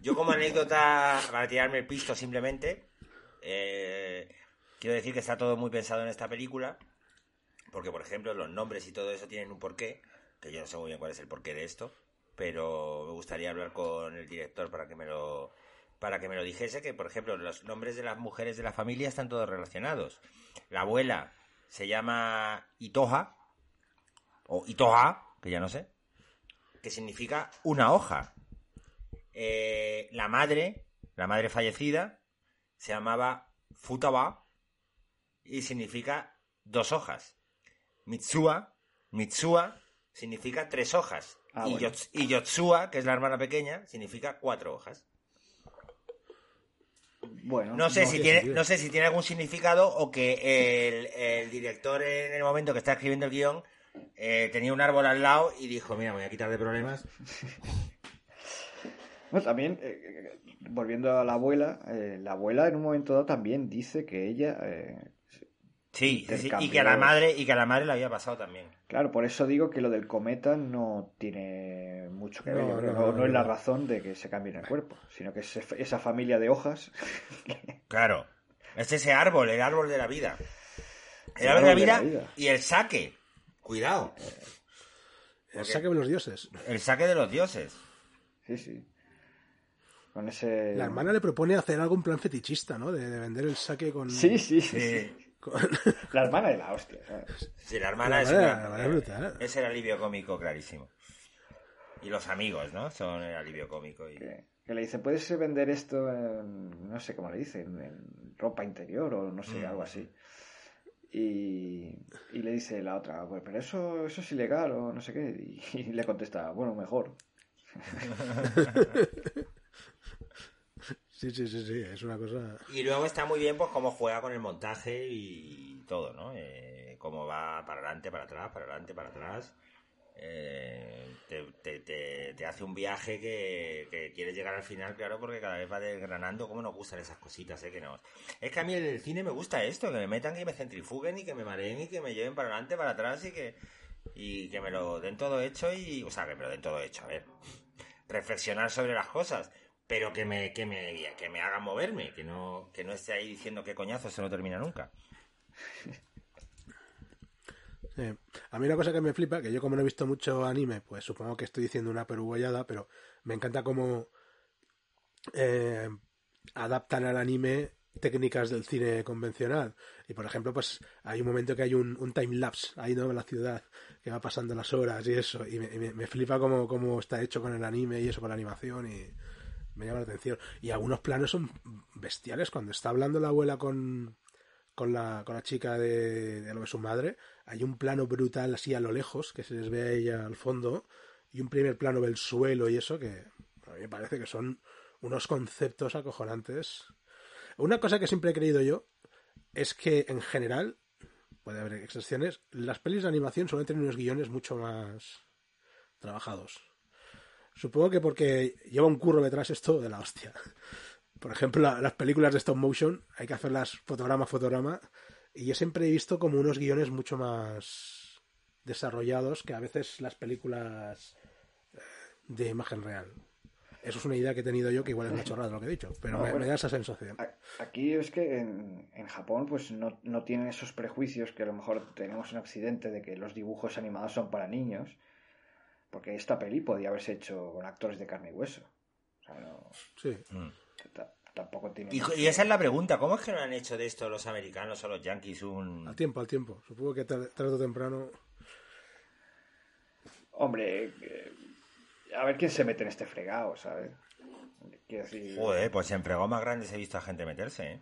Yo como anécdota, para tirarme el pisto simplemente, eh, quiero decir que está todo muy pensado en esta película, porque por ejemplo los nombres y todo eso tienen un porqué, que yo no sé muy bien cuál es el porqué de esto, pero me gustaría hablar con el director para que me lo para que me lo dijese, que por ejemplo los nombres de las mujeres de la familia están todos relacionados. La abuela se llama Itoja, o Itoja, que ya no sé, que significa una hoja. Eh, la madre, la madre fallecida, se llamaba Futaba y significa dos hojas. Mitsua, Mitsua significa tres hojas. Ah, y, bueno. Yots- y Yotsua, que es la hermana pequeña, significa cuatro hojas. Bueno, No sé, no si tiene sentido. no sé si tiene algún significado o que el, el director en el momento que está escribiendo el guion eh, tenía un árbol al lado y dijo, mira, me voy a quitar de problemas. <laughs> Bueno, también, eh, eh, volviendo a la abuela, eh, la abuela en un momento dado también dice que ella, Sí, sí, sí, y que a la madre y que a la madre le había pasado también. claro, por eso digo que lo del cometa no tiene mucho que ver, No, no, no, no, no es la razón de que se cambie el cuerpo, sino que es esa familia de hojas, <laughs> Claro. Es ese árbol, el árbol de la vida. El El árbol de la de vida, la vida. y el saque. Cuidado. El saque de los dioses. El saque de los dioses. sí, sí, con ese... La hermana le propone hacer algo en plan fetichista, ¿no? De, de vender el saque con. Sí, sí, sí, Sí. Con- la hermana de la hostia, ¿sabes? Sí, la hermana La es, hermana- una- la hermana es brutal. es el alivio cómico clarísimo. Y los amigos, ¿no? Son el alivio cómico. Y... que, que le dice, ¿puedes vender esto en, no sé cómo le dicen, en ropa interior o no sé, Mm. algo así? Y, y le dice la otra, "Pues, pero eso, eso es ilegal o no sé qué. Y, y le contesta, bueno, mejor. <laughs> <laughs> Sí, sí, sí, sí. Es una cosa. Y luego está muy bien, pues, cómo juega con el montaje y todo, ¿no? Eh, cómo va para adelante, para atrás, para adelante, para atrás. Eh, te, te- te- hace un viaje que, que quieres llegar al final, claro, porque cada vez va desgranando cómo nos gustan esas cositas, ¿eh? Que no. Es que a mí el cine me gusta esto, que me metan, que me centrifuguen y que me mareen y que me lleven para adelante, para atrás y que, y que me lo den todo hecho y, o sea, que me lo den todo hecho, a ver. <laughs> Reflexionar sobre las cosas, pero que me, que me, que me hagan moverme, que no, que no esté ahí diciendo que coñazo, esto no termina nunca. <laughs> A mí una cosa que me flipa, que yo como no he visto mucho anime, pues supongo que estoy diciendo una peruguayada, pero me encanta cómo eh, adaptan al anime técnicas del cine convencional. Y por ejemplo, pues hay un momento que hay un, un time lapse ahí ¿no? en la ciudad, que va pasando las horas y eso, y me, y me- me flipa cómo, cómo está hecho con el anime y eso, con la animación, y me llama la atención. Y algunos planos son bestiales, cuando está hablando la abuela con, con la, con la chica de, de lo de su madre, hay un plano brutal así a lo lejos, que se les ve a ella al fondo, y un primer plano del suelo y eso, que a mí me parece que son unos conceptos acojonantes. Una cosa que siempre he creído yo es que en general, puede haber excepciones, las pelis de animación suelen tener unos guiones mucho más trabajados. Supongo que porque lleva un curro detrás esto de la hostia. Por ejemplo, la- las películas de stop motion hay que hacerlas fotograma a fotograma y yo siempre he visto como unos guiones mucho más desarrollados que a veces las películas eh, de imagen real. Eso es una idea que he tenido yo que igual es una chorrada lo que he dicho, pero No, me, bueno. me da esa sensación. Aquí es que en, en Japón pues no, no tienen esos prejuicios que a lo mejor tenemos en Occidente de que los dibujos animados son para niños, porque esta peli podía haberse hecho con actores de carne y hueso. O sea, no, Sí. Mm. ta- tampoco tiene... Y, y esa es la pregunta, ¿cómo es que no han hecho de esto los americanos o los yankees un... Al tiempo, al tiempo. Supongo que tar- tarde o temprano. Hombre, eh, a ver quién se mete en este fregado, ¿sabes? Quiero decir... Joder, pues en fregos más grandes he visto a gente meterse, ¿eh?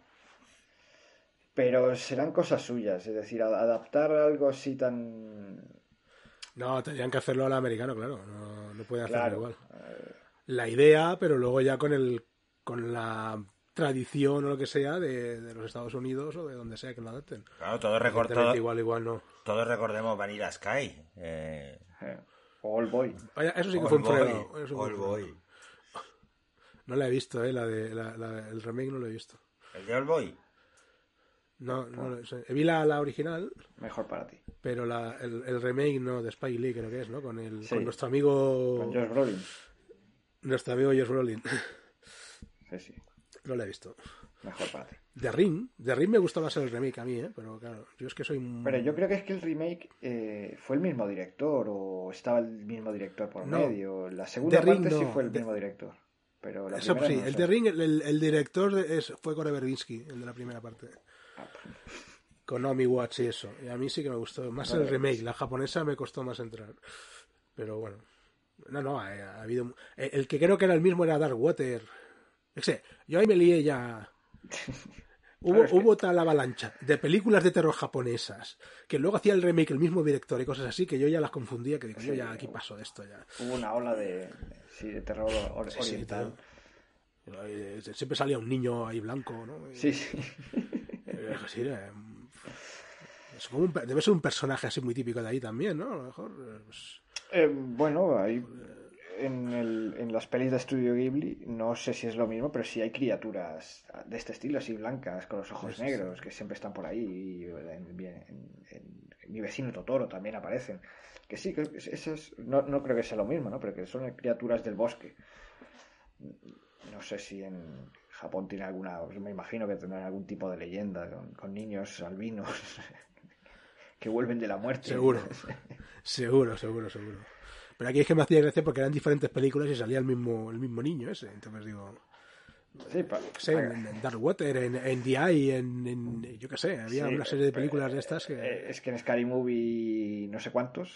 Pero serán cosas suyas, es decir, a- adaptar algo así tan... No, tendrían que hacerlo al americano, claro. No, no pueden hacerlo Claro. igual. eh, La idea, pero luego ya con el con la tradición o lo que sea de, de los Estados Unidos o de donde sea que lo adapten. Claro, todos, recor- Evidentemente, todos- Igual, igual no. todos recordemos Vanilla Sky. Eh, Eh, o All Boy. Vaya, eso sí que All fue un fue All. Boy. <laughs> No la he visto, eh, la de, la, la- el remake no lo he visto. ¿El de All Boy? No, no lo sé. Vi la, la original, Mejor para ti. pero la, el, el remake no de Spike Lee creo que es, ¿no? Con, el, Sí. con nuestro amigo Con Josh Brolin. nuestro amigo Josh Brolin. Sí, sí. no la he visto. Mejor para ti. The Ring, The Ring me gustó más el remake a mí, ¿eh? Pero claro, yo es que soy. Pero yo creo que es que el remake eh, fue el mismo director o estaba el mismo director por No. medio. La segunda The Ring parte sí fue el The- mismo director. Pero la Eso primera sí, no el sé. The Ring, el, el- el director es, fue Gore Verbinski, el de la primera parte. Con Watts y eso. Y a mí sí que me gustó. Más el remake, la japonesa me costó más entrar. Pero bueno. No, no, ha, ha habido... El, el que creo que era el mismo era Dark Water. Es que yo ahí me lié ya... <laughs> Hubo, hubo tal avalancha de películas de terror japonesas que luego hacía el remake el mismo director y cosas así que yo ya las confundía que digo, yo ya aquí paso de esto ya. Hubo una ola de, sí, de terror or- Sí, sí, oriental. Eh, Siempre salía un niño ahí blanco, ¿no? Sí, sí. Sí, eh, es como un pe- debe ser un personaje así muy típico de ahí también, ¿no? A lo mejor. pues, Eh, bueno, hay, en, el- en las pelis de Estudio Ghibli, no sé si es lo mismo, pero sí hay criaturas de este estilo, así blancas, con los ojos Sí, sí, negros, que siempre están por ahí. Y en, en- en- en mi vecino Totoro también aparecen. Que sí, que esas, no, no creo que sea lo mismo, ¿no? Pero que son criaturas del bosque. No sé si en Japón tiene alguna, me imagino que tendrán algún tipo de leyenda con, con niños albinos <laughs> que vuelven de la muerte. Seguro. <laughs> seguro, seguro, seguro. Pero aquí es que me hacía gracia porque eran diferentes películas y salía el mismo, el mismo niño ese. Entonces digo, Sí, pa- qué sé, en, en Dark Water, en, en The Eye, en, en- yo qué sé, había Sí, una serie de eh, películas de estas que... eh, Es que en Scary Movie no sé cuántos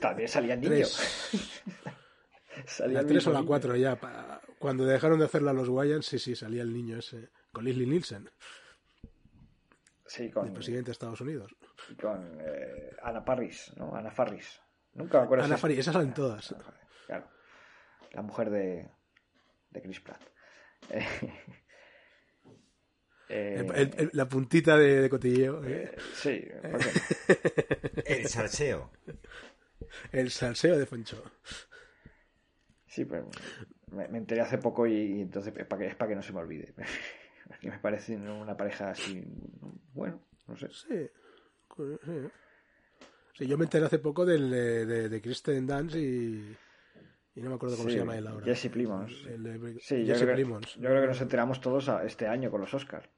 también salían niños. <laughs> Salía la el 3 o la niño. 4 ya. Cuando dejaron de hacerla los Wayans, sí, sí, salía el niño ese. Con Leslie Nielsen, Sí, con, el presidente de Estados Unidos. con eh, Ana Parris, ¿no? Ana Farris. Nunca me acuerdo Ana Faris, esas salen todas. Ana Claro. La mujer de, de Chris Pratt. <laughs> Eh, el- el- la puntita de, de cotilleo. ¿eh? eh, sí, ¿por qué? <laughs> El salseo. El salseo de Foncho. Sí, pero me, me enteré hace poco y, y entonces es para que, es para que no se me olvide. <laughs> que me parece una pareja así, bueno, no sé. Sí. sí. Sí, yo me enteré hace poco del, de, de, de Kristen Dance y, y no me acuerdo cómo Sí, se llama él ahora. Jesse Plimons. El Sí, yo Jesse creo, que, Plimons. yo creo que nos enteramos todos a- este año con los Oscars.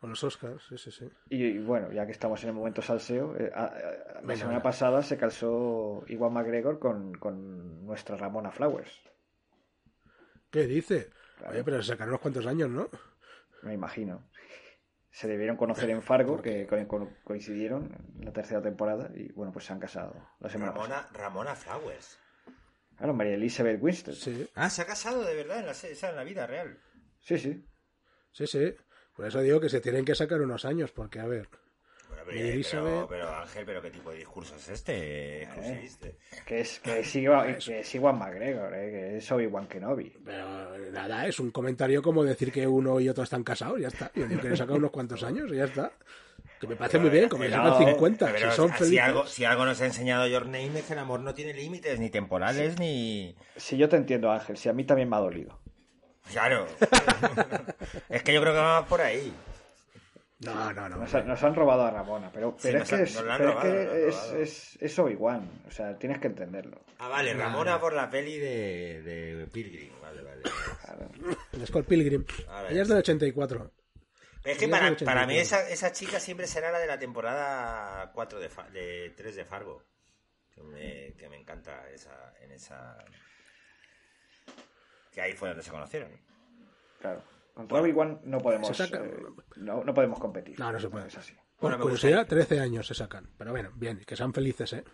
Con los Oscars, sí, sí, sí. Y, y bueno, ya que estamos en el momento salseo, eh, a- a- la semana pasada se calzó Iwan McGregor con, con nuestra Ramona Flowers. ¿Qué dice? Claro. Oye, pero se sacaron unos cuantos años, ¿no? Me imagino. Se debieron conocer en Fargo, que co- co- coincidieron en la tercera temporada, y bueno, pues se han casado la semana pasada. Ramona, Ramona Flowers. Claro, María Elizabeth Winstead. Sí, Ah, se ha casado de verdad en la, en la vida real. sí. sí. sí, sí. Por eso digo que se tienen que sacar unos años, porque a ver. Pero, Elizabeth. pero, pero, Ángel, ¿pero qué tipo de discurso es este? exclusivista? Que es, que es, Iwan, <laughs> que es Iwan McGregor, eh, que es Obi-Wan Kenobi. Pero nada, es un comentario como decir que uno y otro están casados, ya está. Yo digo que le unos cuantos años y ya está. Que me parece muy bien, como le sacan no, 50, Pero si son si, felices. algo, si algo nos ha enseñado Your Name es que el amor no tiene límites, ni temporales, ni... Si yo te entiendo, Ángel, si a mí también me ha dolido. Claro. <laughs> es que yo creo que va por ahí. No, no, no. Nos, ha- nos han robado a Ramona, pero, pero es que, es, pero robado, que es, es, es Obi-Wan. O sea, tienes que entenderlo. Ah, vale, Ramona por la peli de, de Pilgrim. Vale, vale. Claro. Scott Pilgrim. Ella es del 84. Es que para, para mí 84. esa, esa chica siempre será la de la temporada 4 de, de 3 de Fargo. Que me, que me encanta esa, en esa... Que ahí fue donde se conocieron. Claro. Contra Obi-Wan no podemos, Se saca- eh, no, no podemos competir. No, no se puede. Es así. Bueno, Por me curiosidad, gustaría- 13 años se sacan. Pero bueno, bien, que sean felices, ¿eh?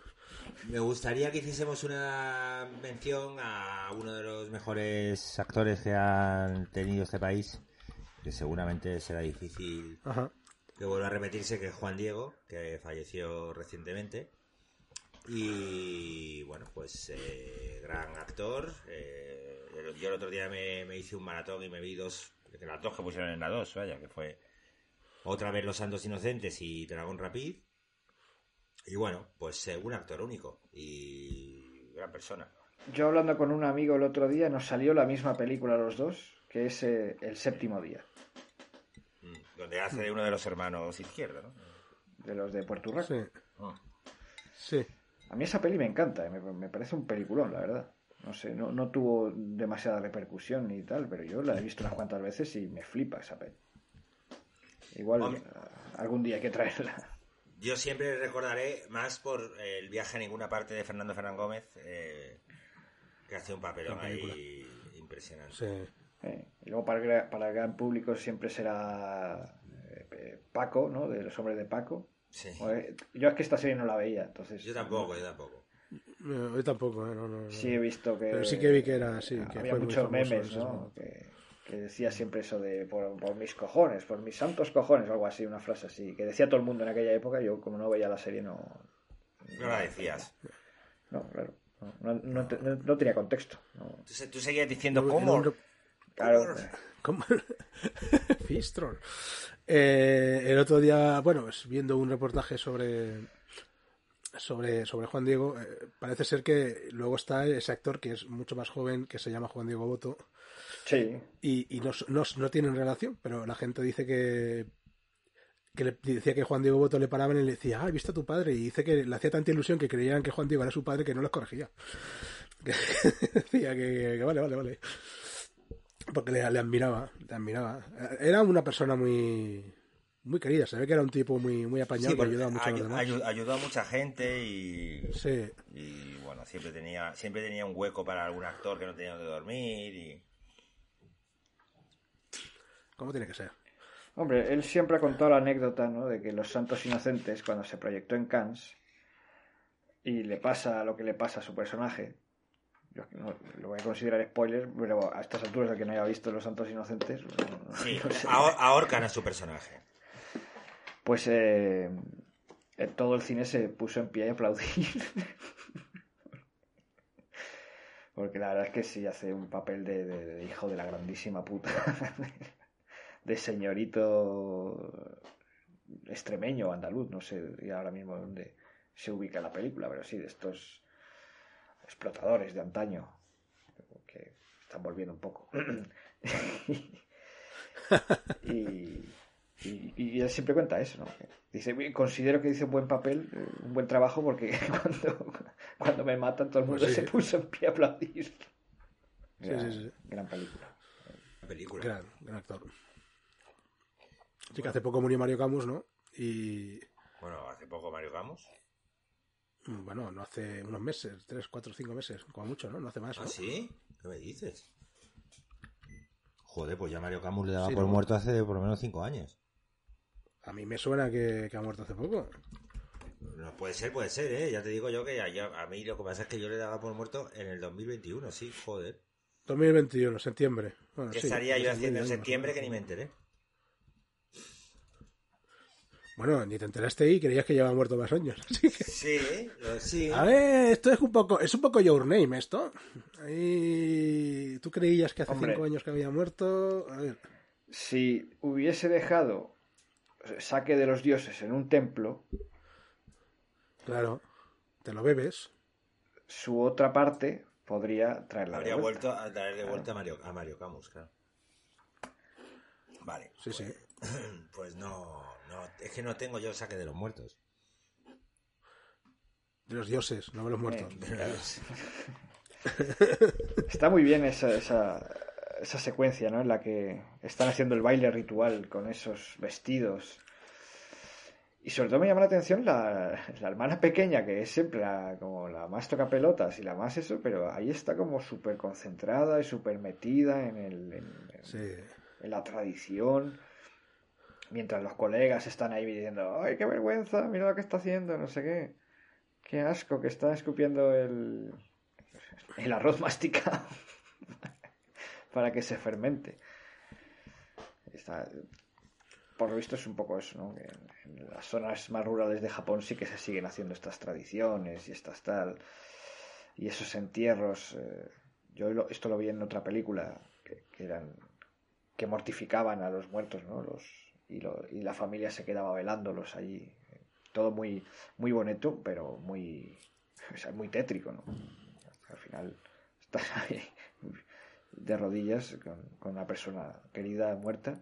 Me gustaría que hiciésemos una mención a uno de los mejores actores que han tenido este país, que seguramente será difícil Ajá. que vuelva a repetirse, que es Juan Diego, que falleció recientemente. Y bueno, pues eh, gran actor. eh, yo el otro día me, me hice un maratón y me vi dos De las dos que pusieron en la 2, vaya, que fue otra vez Los Santos Inocentes y Dragón Rapid. Y bueno, pues eh, un actor único y gran persona. Yo hablando con un amigo el otro día, nos salió la misma película los dos, que es eh, El séptimo día, Mm, Donde hace de uno de los hermanos izquierdo, ¿no? de los de Puerto Rico. Sí, Ah. sí. A mí esa peli me encanta, eh, me, me parece un peliculón, la verdad. No sé, no, no tuvo demasiada repercusión ni tal, pero yo la he visto unas cuantas veces y me flipa esa peli. Igual Hombre. eh, algún día hay que traerla. Yo siempre recordaré más por el viaje a ninguna parte de Fernando Fernán Gómez, eh, que hace un papelón ahí impresionante. sí. Eh, Y luego para para el gran público siempre será eh, Paco, ¿no? De los hombres de Paco. Sí. Yo es que esta serie no la veía, entonces... Yo tampoco, yo tampoco. No, yo tampoco, ¿eh? No, no, no. Sí he visto que... Pero sí que vi que era así, que había muchos memes, ¿no? Que, que decía siempre eso de por, por mis cojones, por mis santos cojones, o algo así, una frase así, que decía todo el mundo en aquella época, yo como no veía la serie no... No la decías. No, claro. No, no, no te- no- no tenía contexto. no. Tú, se- tú seguías diciendo, ¿cómo? Claro, ¿Cómo? <laughs> Fistron. Eh, el otro día, bueno, pues, viendo un reportaje sobre sobre, sobre Juan Diego, eh, parece ser que luego está ese actor que es mucho más joven, que se llama Juan Diego Boto, sí, y, y no, no, no tienen relación, pero la gente dice que que le decía que Juan Diego Boto le paraban y le decía, ah, he visto a tu padre, y dice que le hacía tanta ilusión que creían que Juan Diego era su padre que no les corregía. <laughs> Que decía que, que vale, vale, vale. Porque le, le admiraba, le admiraba. Era una persona muy muy querida, se ve que era un tipo muy, muy apañado Sí, que ayudaba mucho a los demás. ayu- ayudó a mucha gente y, Sí, y, bueno, siempre tenía, siempre tenía un hueco para algún actor que no tenía donde dormir y... como tiene que ser. Hombre, él siempre ha contado la anécdota, ¿no? De que Los Santos Inocentes, cuando se proyectó en Cannes, y le pasa lo que le pasa a su personaje, yo no- lo voy a considerar spoiler, pero a estas alturas el que no haya visto Los Santos Inocentes, no- Sí, no ahorcan a su personaje. Pues eh, eh, todo el cine se puso en pie y aplaudir. <laughs> Porque la verdad es que sí hace un papel de, hijo de la grandísima puta. <laughs> de señorito extremeño o andaluz, no sé ahora mismo dónde se ubica la película, pero sí, de estos explotadores de antaño que están volviendo un poco. <laughs> y, y, y él siempre cuenta eso, ¿no? Dice, considero que hice un buen papel, eh, un buen trabajo, porque <laughs> cuando, cuando me matan todo el mundo Pues sí. se puso en pie a aplaudir. Sí, Gran- sí, sí. Gran película. La película. Gran, gran actor. Sí, que hace poco murió Mario Camus, ¿no? Y Bueno, hace poco Mario Camus. mm, bueno, no hace unos meses, tres, cuatro, cinco meses, como mucho, ¿no? No hace más, ¿no? ¿Ah, sí? ¿Qué me dices? Joder, pues ya Mario Camus le daba Sí, por ¿no? muerto hace por lo menos cinco años. A mí me suena que, que ha muerto hace poco. No, puede ser, puede ser, ¿eh? Ya te digo yo que a, mí lo que pasa es que yo le daba por muerto en el 2021, sí, joder. 2021, septiembre. Bueno, ¿Qué sí, estaría yo haciendo en septiembre que ni me enteré? Bueno, ni te enteraste y creías que llevaba muerto más años. <laughs> Así que... Sí, lo- sí. A ver, esto es un poco, es un poco Your Name esto. Ahí, tú creías que hace Hombre. cinco años que había muerto. A ver, Si hubiese dejado saque de los dioses en un templo, claro, te lo bebes. su otra parte podría traerla Habría de vuelta. vuelto a traer de vuelta a Mario, a Mario Camus, claro. Vale. Sí, sí. Pues <clears throat> no, no, es que no tengo yo saque de los muertos. De los dioses, no de los muertos. Eh, <laughs> Está muy bien esa, esa, esa secuencia, ¿no? En la que están haciendo el baile ritual con esos vestidos. Y sobre todo me llama la atención la, la hermana pequeña, que es siempre la, como la más toca pelotas y la más eso, pero ahí está como súper concentrada y súper metida en, el, en- en la tradición. Mientras los colegas están ahí diciendo, ¡ay, qué vergüenza! Mira lo que está haciendo, no sé qué. Qué asco que está escupiendo el, el arroz masticado para que se fermente. Está- por lo visto es un poco eso, ¿no? En, las zonas más rurales de Japón sí que se siguen haciendo estas tradiciones y estas tal. Y esos entierros. eh, yo lo- esto lo vi en otra película que, que eran que mortificaban a los muertos, ¿no? Los, y, lo- y la familia se quedaba velándolos allí. Todo muy, muy bonito, pero muy, muy tétrico, ¿no? Al final <laughs> estás ahí de rodillas con, con una persona querida muerta.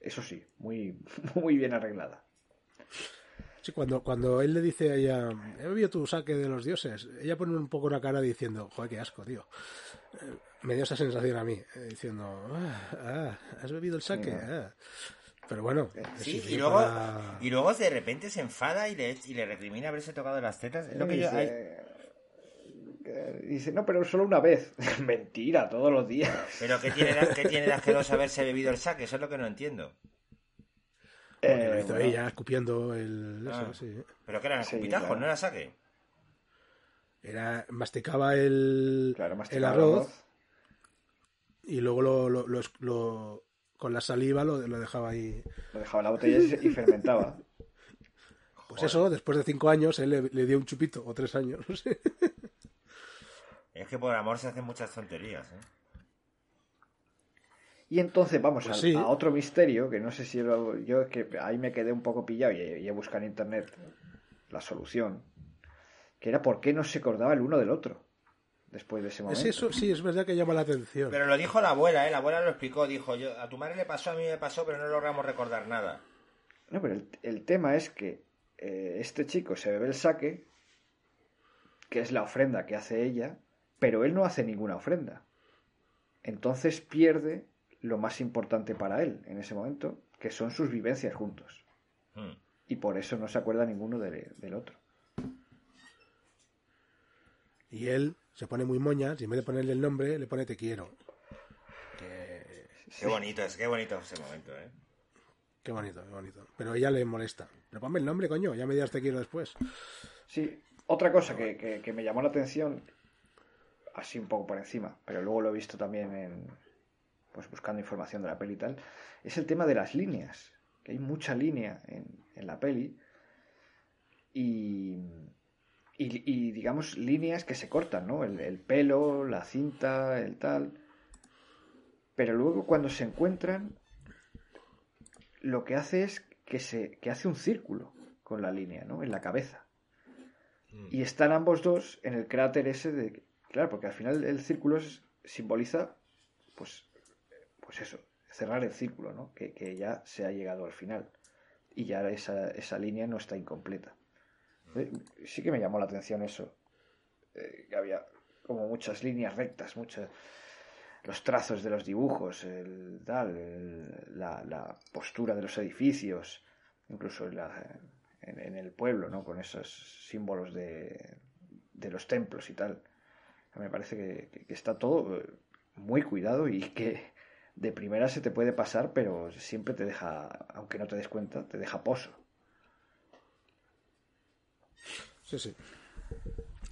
Eso sí, muy, <laughs> muy bien arreglada. Sí, cuando, cuando él le dice a ella, he bebido tu saque de los dioses, ella pone un poco una cara diciendo, joder, qué asco, tío. Eh, Me dio esa sensación a mí, eh, diciendo, ah, ah, ¿has bebido el saque? Sí, Ah. Pero bueno, Sí, eso y sí, luego, para- y luego de repente se enfada y le, y le recrimina haberse tocado las tetas. Es lo que yo- dice, no, pero solo una vez. <laughs> Mentira, todos los días. Pero ¿qué tiene, de- qué tiene de asqueroso haberse bebido el saque? Eso es lo que no entiendo. porque Eh, lo hizo bueno, ella escupiendo el... eso, Ah. sí. ¿Pero que eran Sí, escupitajos, claro. no era saque? Era, masticaba el, Claro, el arroz, y luego lo, lo- lo- lo- con la saliva lo, lo dejaba ahí. Lo dejaba en la botella y, fermentaba. Pues eso, después de cinco años, él le, le dio un chupito, o tres años, <laughs> no sé. Es que por amor se hacen muchas tonterías, ¿eh? Y entonces vamos Pues sí. a otro misterio, que no sé si lo, yo es que ahí me quedé un poco pillado y, y he buscado en internet la solución, que era por qué no se acordaba el uno del otro después de ese momento. Es eso, sí, es verdad que llama la atención. Pero lo dijo la abuela, ¿eh? La abuela lo explicó. Dijo, yo, a tu madre le pasó, a mí me pasó, pero no logramos recordar nada. No, pero el, el tema es que eh, este chico se bebe el saque, que es la ofrenda que hace ella, pero él no hace ninguna ofrenda. Entonces pierde lo más importante para él en ese momento, que son sus vivencias juntos. Hmm. Y por eso no se acuerda ninguno de- del otro. Y él se pone muy moñas y en vez de ponerle el nombre, le pone te quiero. Que- Qué bonito es, qué bonito ese momento, ¿eh? Qué bonito, qué bonito. Pero ella le molesta. Pero ponme el nombre, coño, ya me dirás te quiero después. Sí, otra cosa que, que- que me llamó la atención, así un poco por encima, pero luego lo he visto también en, pues buscando información de la peli y tal, es el tema de las líneas, que hay mucha línea en, en la peli y, y, y, digamos líneas que se cortan, ¿no? El, el pelo, la cinta, el tal, pero luego cuando se encuentran, lo que hace es que se que hace un círculo con la línea, ¿no? En la cabeza. Y están ambos dos en el cráter ese de... Porque al final el círculo simboliza, pues, pues eso, cerrar el círculo, ¿no? Que, que ya se ha llegado al final. Y ya esa, esa línea no está incompleta. Eh, Sí que me llamó la atención eso. Eh, que había como muchas líneas rectas, muchas... Los trazos de los dibujos, el, tal, la, la postura de los edificios, incluso en- en el pueblo, ¿no? Con esos símbolos de, de los templos y tal. Me parece que, que- que está todo eh, muy cuidado y que de primera se te puede pasar, pero siempre te deja, aunque no te des cuenta, te deja pozo. Sí, sí.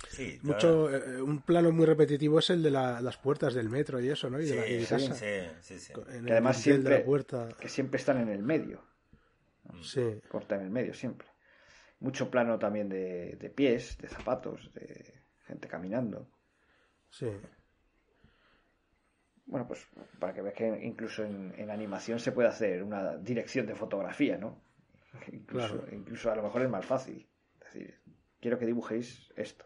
Sí, Mucho, eh, un plano muy repetitivo es el de la- las puertas del metro y eso, ¿no? Y de la y de Sí, casa. sí, sí, sí. En Que además el dintel de siempre, la puerta. que siempre están en el medio, Sí. corta en el medio siempre. Mucho plano también de, de pies, de zapatos, de gente caminando. Sí. Bueno, pues para que veas que incluso en, en animación se puede hacer una dirección de fotografía, ¿no? Incluso, Claro. incluso a lo mejor es más fácil. Es decir, quiero que dibujéis esto.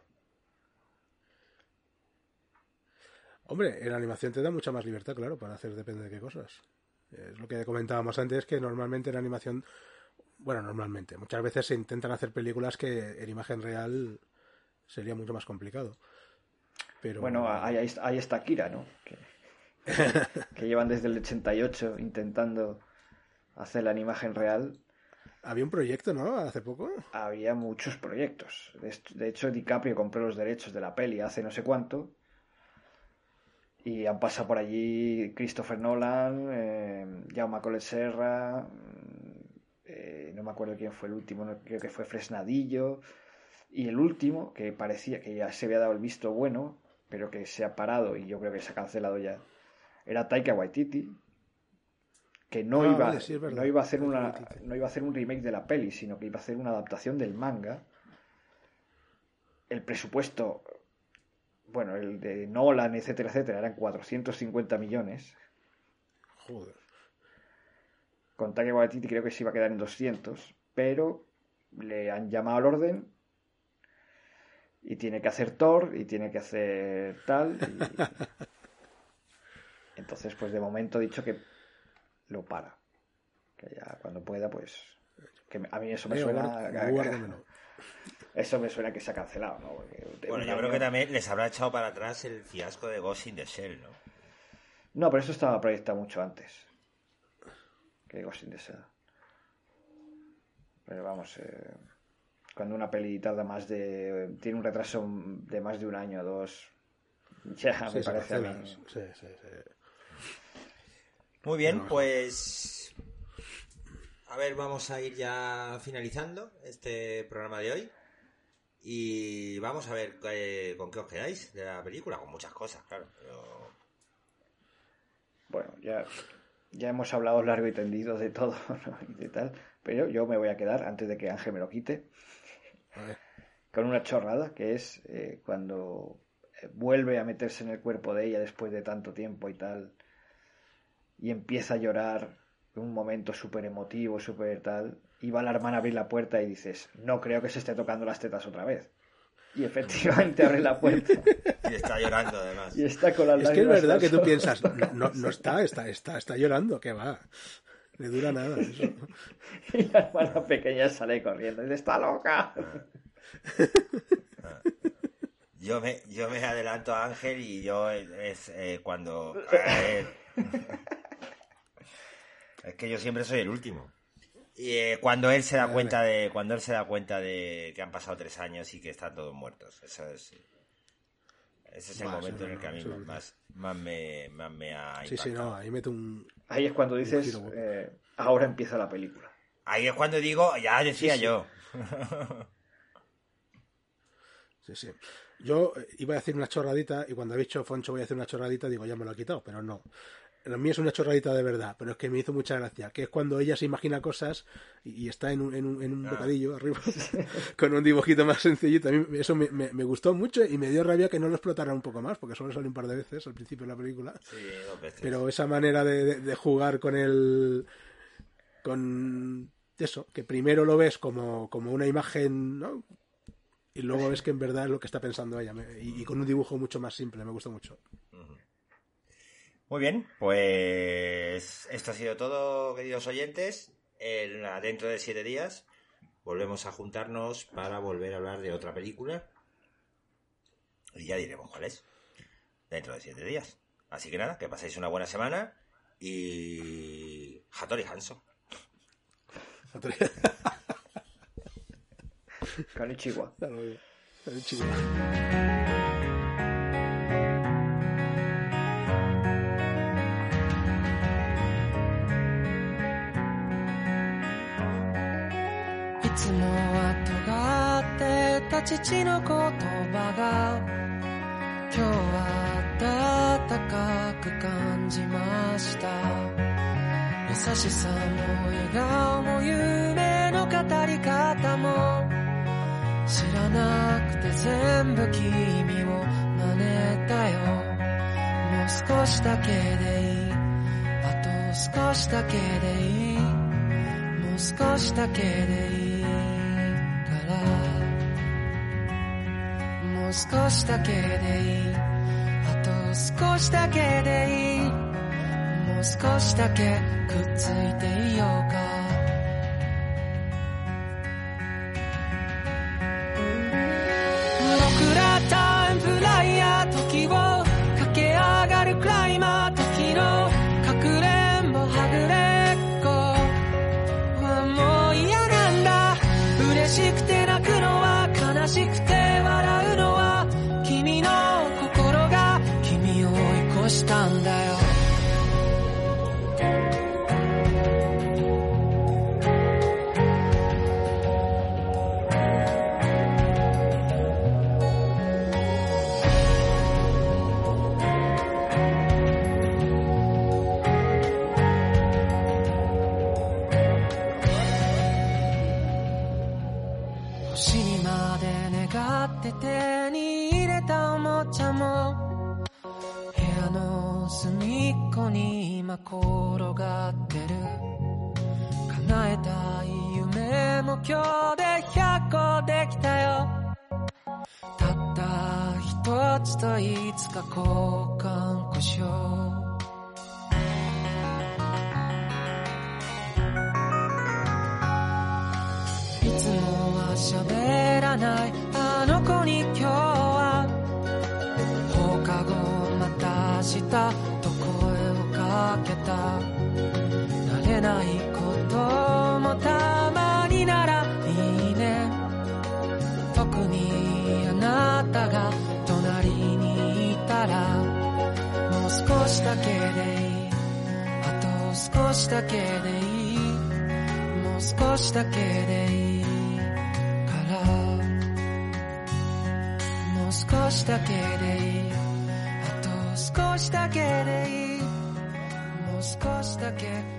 Hombre, en animación te da mucha más libertad, claro, para hacer depende de qué cosas. Es lo que comentábamos antes, que normalmente en animación, bueno, normalmente, muchas veces se intentan hacer películas que en imagen real sería mucho más complicado. Pero Bueno, ahí, ahí está- Kira, ¿no? Que, <laughs> que llevan desde el 88 intentando hacer la imagen real. había un proyecto, ¿no? Hace poco. Había muchos proyectos. De hecho, DiCaprio compró los derechos de la peli hace no sé cuánto. Y han pasado por allí Christopher Nolan, eh, Jaume Collet Serra, mm, eh, no me acuerdo quién fue el último, no- creo que fue Fresnadillo. Y el último, que parecía que ya se había dado el visto bueno, pero que se ha parado y yo creo que se ha cancelado ya, era Taika Waititi, que no, Ah, iba, vale, sí, no iba a hacer una no iba a hacer un remake de la peli, sino que iba a hacer una adaptación del manga. El presupuesto, bueno, el de Nolan, etcétera, etcétera, eran 450 millones. Joder. con Taika Waititi creo que se iba a quedar en 200, pero le han llamado al orden y tiene que hacer Thor y tiene que hacer tal. y- <laughs> Entonces, pues de momento he dicho que lo para. Que ya cuando pueda, pues... Que a mí eso me suena... <laughs> Eso me suena que se ha cancelado, ¿no? Porque Bueno, yo creo que también les habrá echado para atrás el fiasco de Ghost in the Shell, ¿no? No, pero eso estaba proyectado mucho antes. Que Ghost in the Shell. Pero vamos, eh, cuando una peli tarda más de... Tiene un retraso de más de un año o dos, <laughs> ya Sí, me parece a mí. Sí, sí, sí. Muy bien, pues... A ver, vamos a ir ya finalizando este programa de hoy. Y vamos a ver eh, con qué os quedáis de la película, con muchas cosas, claro. Pero... Bueno, ya, ya hemos hablado largo y tendido de todo <laughs> ¿no? y de tal, pero yo me voy a quedar, antes de que Ángel me lo quite. Con una chorrada, que es eh, cuando eh, vuelve a meterse en el cuerpo de ella después de tanto tiempo y tal, y empieza a llorar en un momento súper emotivo, súper tal, y va la hermana a abrir la puerta y dices, no creo que se esté tocando las tetas otra vez. Y efectivamente abre la puerta <laughs> Y está llorando además. y está con las Es que es verdad que tú piensas, no, no, no está, está, está, está llorando, que va. Le dura nada eso. <laughs> Y la hermana pequeña sale corriendo y dice, está loca. Yo me, yo me adelanto a Ángel y yo es eh, cuando... eh, <laughs> es que yo siempre soy el último. Y eh, cuando él se da cuenta de cuando él se da cuenta de que han pasado tres años y que están todos muertos. Eso es... Ese es el momento sí, en el que a mí sí, sí. más, más, me, más me ha Sí, sí, impactado. no, ahí mete un... Ahí es cuando dices, eh, ahora empieza la película. Ahí es cuando digo, ya decía Sí, sí. yo. <laughs> Sí, sí. Yo eh, iba a decir una chorradita y cuando ha dicho Foncho voy a hacer una chorradita, digo, ya me lo ha quitado, pero no. Lo mío es una chorradita de verdad, pero es que me hizo mucha gracia, que es cuando ella se imagina cosas y, y está en un, en un, en un Ah. bocadillo arriba <laughs> con un dibujito más sencillito. A mí eso me, me- me gustó mucho y me dio rabia que no lo explotaran un poco más, porque solo sale un par de veces al principio de la película. Sí, dos veces. Pero esa manera de, de- de jugar con el. con eso, que primero lo ves como, como una imagen, ¿no? Y luego ves que en verdad es lo que está pensando ella. y, y con un dibujo mucho más simple, me gusta mucho. Muy bien, pues esto ha sido todo, queridos oyentes. En- dentro de siete días volvemos a juntarnos para volver a hablar de otra película. Y ya diremos cuál es. Dentro de siete días. Así que nada, que paséis una buena semana. Y. Hattori Hanso. Konnichiwa. Chico. い父の言葉が今日は暖かく感じました。優しさも笑顔も夢の語り方も知らなくて全部君を真似たよ。もう少しだけでいい。あと少しだけでいい。もう少しだけでいい。少しだけでいい。あと少しだけでいいもう少しだけくっついていようか。僕らタイムフライヤー時を駆け上がるクライマー転がってる。叶えたい夢も今日で100個できたよ。たった一つといつか交換故障。いつもは喋らない。あの子に今日は放課後また明日けた。慣れないこともたまにならいいね。特にあなたが隣にいたらもう少しだけでいい。あと少しだけでいいもう少しだけでいい。からもう少しだけでいい。あと少しだけでいい。少しだけくっついてい